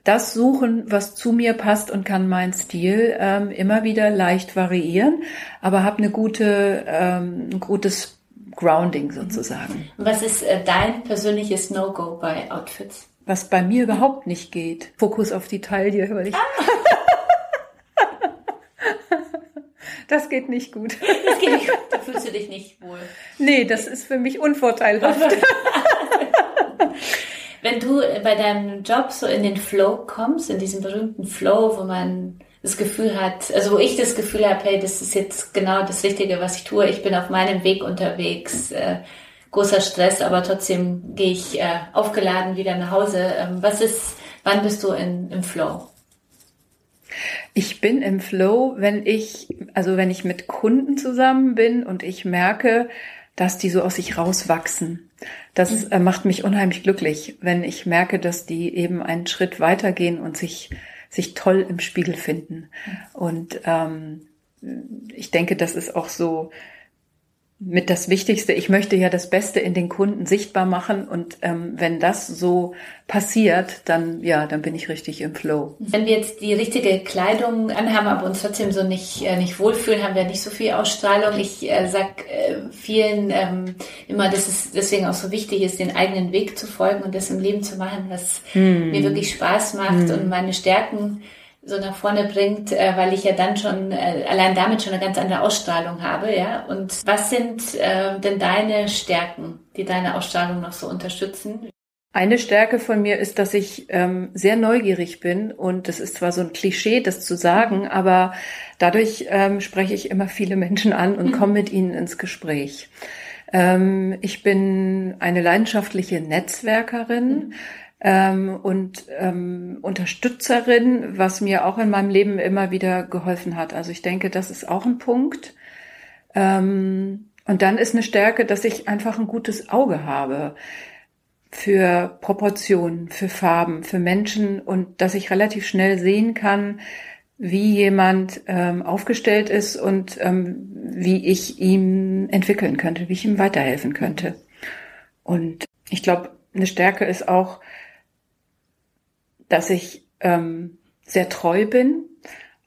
das suchen, was zu mir passt und kann meinen Stil ähm, immer wieder leicht variieren, aber habe eine gute, ähm, ein gutes Grounding sozusagen. Was ist äh, dein persönliches No-Go bei Outfits? Was bei mir überhaupt nicht geht. Fokus auf die Taille, weil ich. Ah. das geht nicht gut. Das geht nicht gut. Da fühlst du dich nicht wohl. Nee, das ist für mich unvorteilhaft. Wenn du bei deinem Job so in den Flow kommst, in diesen berühmten Flow, wo man das Gefühl hat, also wo ich das Gefühl habe, hey, das ist jetzt genau das Richtige, was ich tue. Ich bin auf meinem Weg unterwegs. Äh, großer Stress, aber trotzdem gehe ich äh, aufgeladen wieder nach Hause. Ähm, was ist, wann bist du in, im Flow? Ich bin im Flow, wenn ich, also wenn ich mit Kunden zusammen bin und ich merke, dass die so aus sich rauswachsen. Das äh, macht mich unheimlich glücklich, wenn ich merke, dass die eben einen Schritt weitergehen und sich, sich toll im Spiegel finden. Und ähm, ich denke, das ist auch so mit das Wichtigste. Ich möchte ja das Beste in den Kunden sichtbar machen und ähm, wenn das so passiert, dann ja, dann bin ich richtig im Flow. Wenn wir jetzt die richtige Kleidung anhaben, aber uns trotzdem so nicht äh, nicht wohlfühlen, haben wir nicht so viel Ausstrahlung. Ich äh, sag äh, vielen ähm, immer, dass es deswegen auch so wichtig ist, den eigenen Weg zu folgen und das im Leben zu machen, was hm. mir wirklich Spaß macht hm. und meine Stärken so nach vorne bringt, äh, weil ich ja dann schon äh, allein damit schon eine ganz andere Ausstrahlung habe, ja. Und was sind äh, denn deine Stärken, die deine Ausstrahlung noch so unterstützen? Eine Stärke von mir ist, dass ich ähm, sehr neugierig bin und das ist zwar so ein Klischee, das zu sagen, aber dadurch ähm, spreche ich immer viele Menschen an und mhm. komme mit ihnen ins Gespräch. Ähm, ich bin eine leidenschaftliche Netzwerkerin. Mhm ähm, und ähm, Unterstützerin, was mir auch in meinem Leben immer wieder geholfen hat. Also ich denke, das ist auch ein Punkt. Ähm, und dann ist eine Stärke, dass ich einfach ein gutes Auge habe für Proportionen, für Farben, für Menschen und dass ich relativ schnell sehen kann, wie jemand ähm, aufgestellt ist und ähm, wie ich ihm entwickeln könnte, wie ich ihm weiterhelfen könnte. Und ich glaube, eine Stärke ist auch, dass ich ähm, sehr treu bin.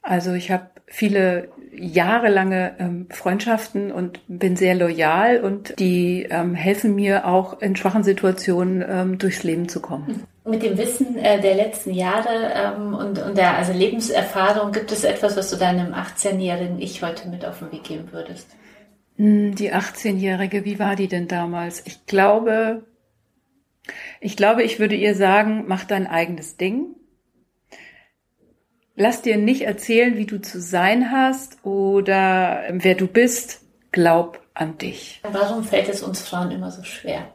Also ich habe viele jahrelange ähm, Freundschaften und bin sehr loyal und die ähm, helfen mir auch in schwachen Situationen ähm, durchs Leben zu kommen. Mit dem Wissen äh, der letzten Jahre ähm, und, und der also Lebenserfahrung gibt es etwas, was du deinem 18-jährigen Ich heute mit auf den Weg geben würdest? Hm, die 18-jährige, wie war die denn damals? Ich glaube, ich glaube, ich würde ihr sagen, mach dein eigenes Ding. Lass dir nicht erzählen, wie du zu sein hast oder wer du bist. Glaub an dich. Warum fällt es uns Frauen immer so schwer?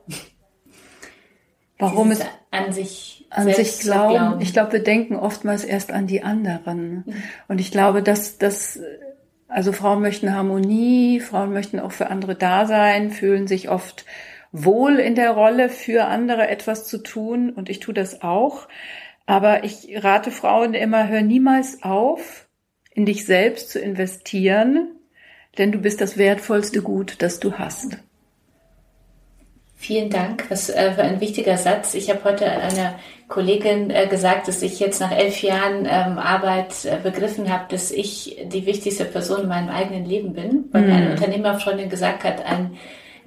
Warum es an sich an sich glauben. glauben. Ich glaube, wir denken oftmals erst an die anderen. Mhm. Und ich glaube, dass das also Frauen möchten Harmonie, Frauen möchten auch für andere da sein, fühlen sich oft wohl in der Rolle, für andere etwas zu tun und ich tue das auch. Aber ich rate Frauen immer, hör niemals auf, in dich selbst zu investieren, denn du bist das wertvollste Gut, das du hast. Vielen Dank. Was äh, für ein wichtiger Satz. Ich habe heute einer Kollegin äh, gesagt, dass ich jetzt nach elf Jahren ähm, Arbeit äh, begriffen habe, dass ich die wichtigste Person in meinem eigenen Leben bin, weil mir eine mhm. Unternehmerfreundin gesagt hat, ein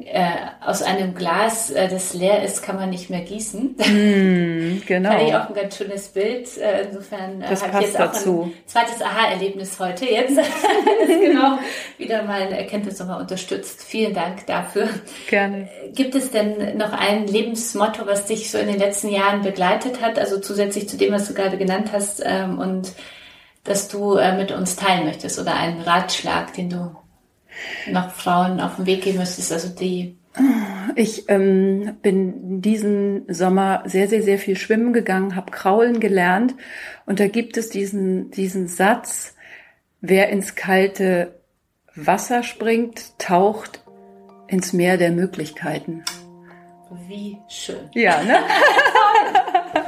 äh, aus einem Glas, äh, das leer ist, kann man nicht mehr gießen. Mm, genau. Fand ich auch ein ganz schönes Bild. Äh, insofern äh, habe ich jetzt auch dazu. ein zweites Aha-Erlebnis heute. Jetzt genau wieder mal eine Erkenntnis nochmal unterstützt. Vielen Dank dafür. Gerne. Gibt es denn noch ein Lebensmotto, was dich so in den letzten Jahren begleitet hat? Also zusätzlich zu dem, was du gerade genannt hast ähm, und dass du äh, mit uns teilen möchtest oder einen Ratschlag, den du noch Frauen auf den Weg geben müsstest, also die ich ähm, bin diesen Sommer sehr, sehr, sehr viel schwimmen gegangen, habe Kraulen gelernt und da gibt es diesen, diesen Satz, wer ins kalte Wasser springt, taucht ins Meer der Möglichkeiten. Wie schön. Ja, ne?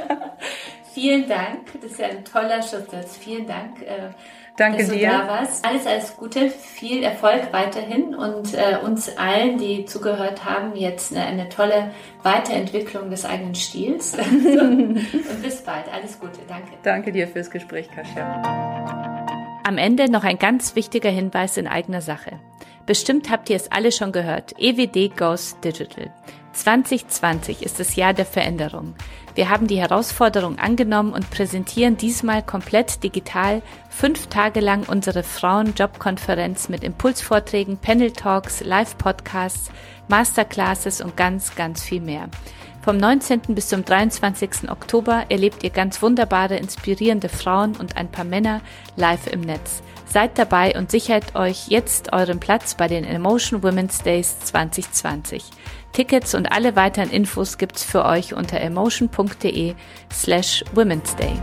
Vielen Dank. Das ist ja ein toller Schlusssatz. Vielen Dank. Äh, Danke dass dir. Du da warst. Alles, alles Gute, viel Erfolg weiterhin und äh, uns allen, die zugehört haben, jetzt eine, eine tolle Weiterentwicklung des eigenen Stils. und bis bald. Alles Gute. Danke. Danke dir fürs Gespräch, Kasia. Am Ende noch ein ganz wichtiger Hinweis in eigener Sache. Bestimmt habt ihr es alle schon gehört. EWD Goes Digital. 2020 ist das Jahr der Veränderung. Wir haben die Herausforderung angenommen und präsentieren diesmal komplett digital fünf Tage lang unsere Frauen-Job-Konferenz mit Impulsvorträgen, Panel-Talks, Live-Podcasts, Masterclasses und ganz, ganz viel mehr. Vom 19. bis zum 23. Oktober erlebt ihr ganz wunderbare, inspirierende Frauen und ein paar Männer live im Netz. Seid dabei und sichert euch jetzt euren Platz bei den Emotion Women's Days 2020. Tickets und alle weiteren Infos gibt's für euch unter emotion.de slash Women's Day.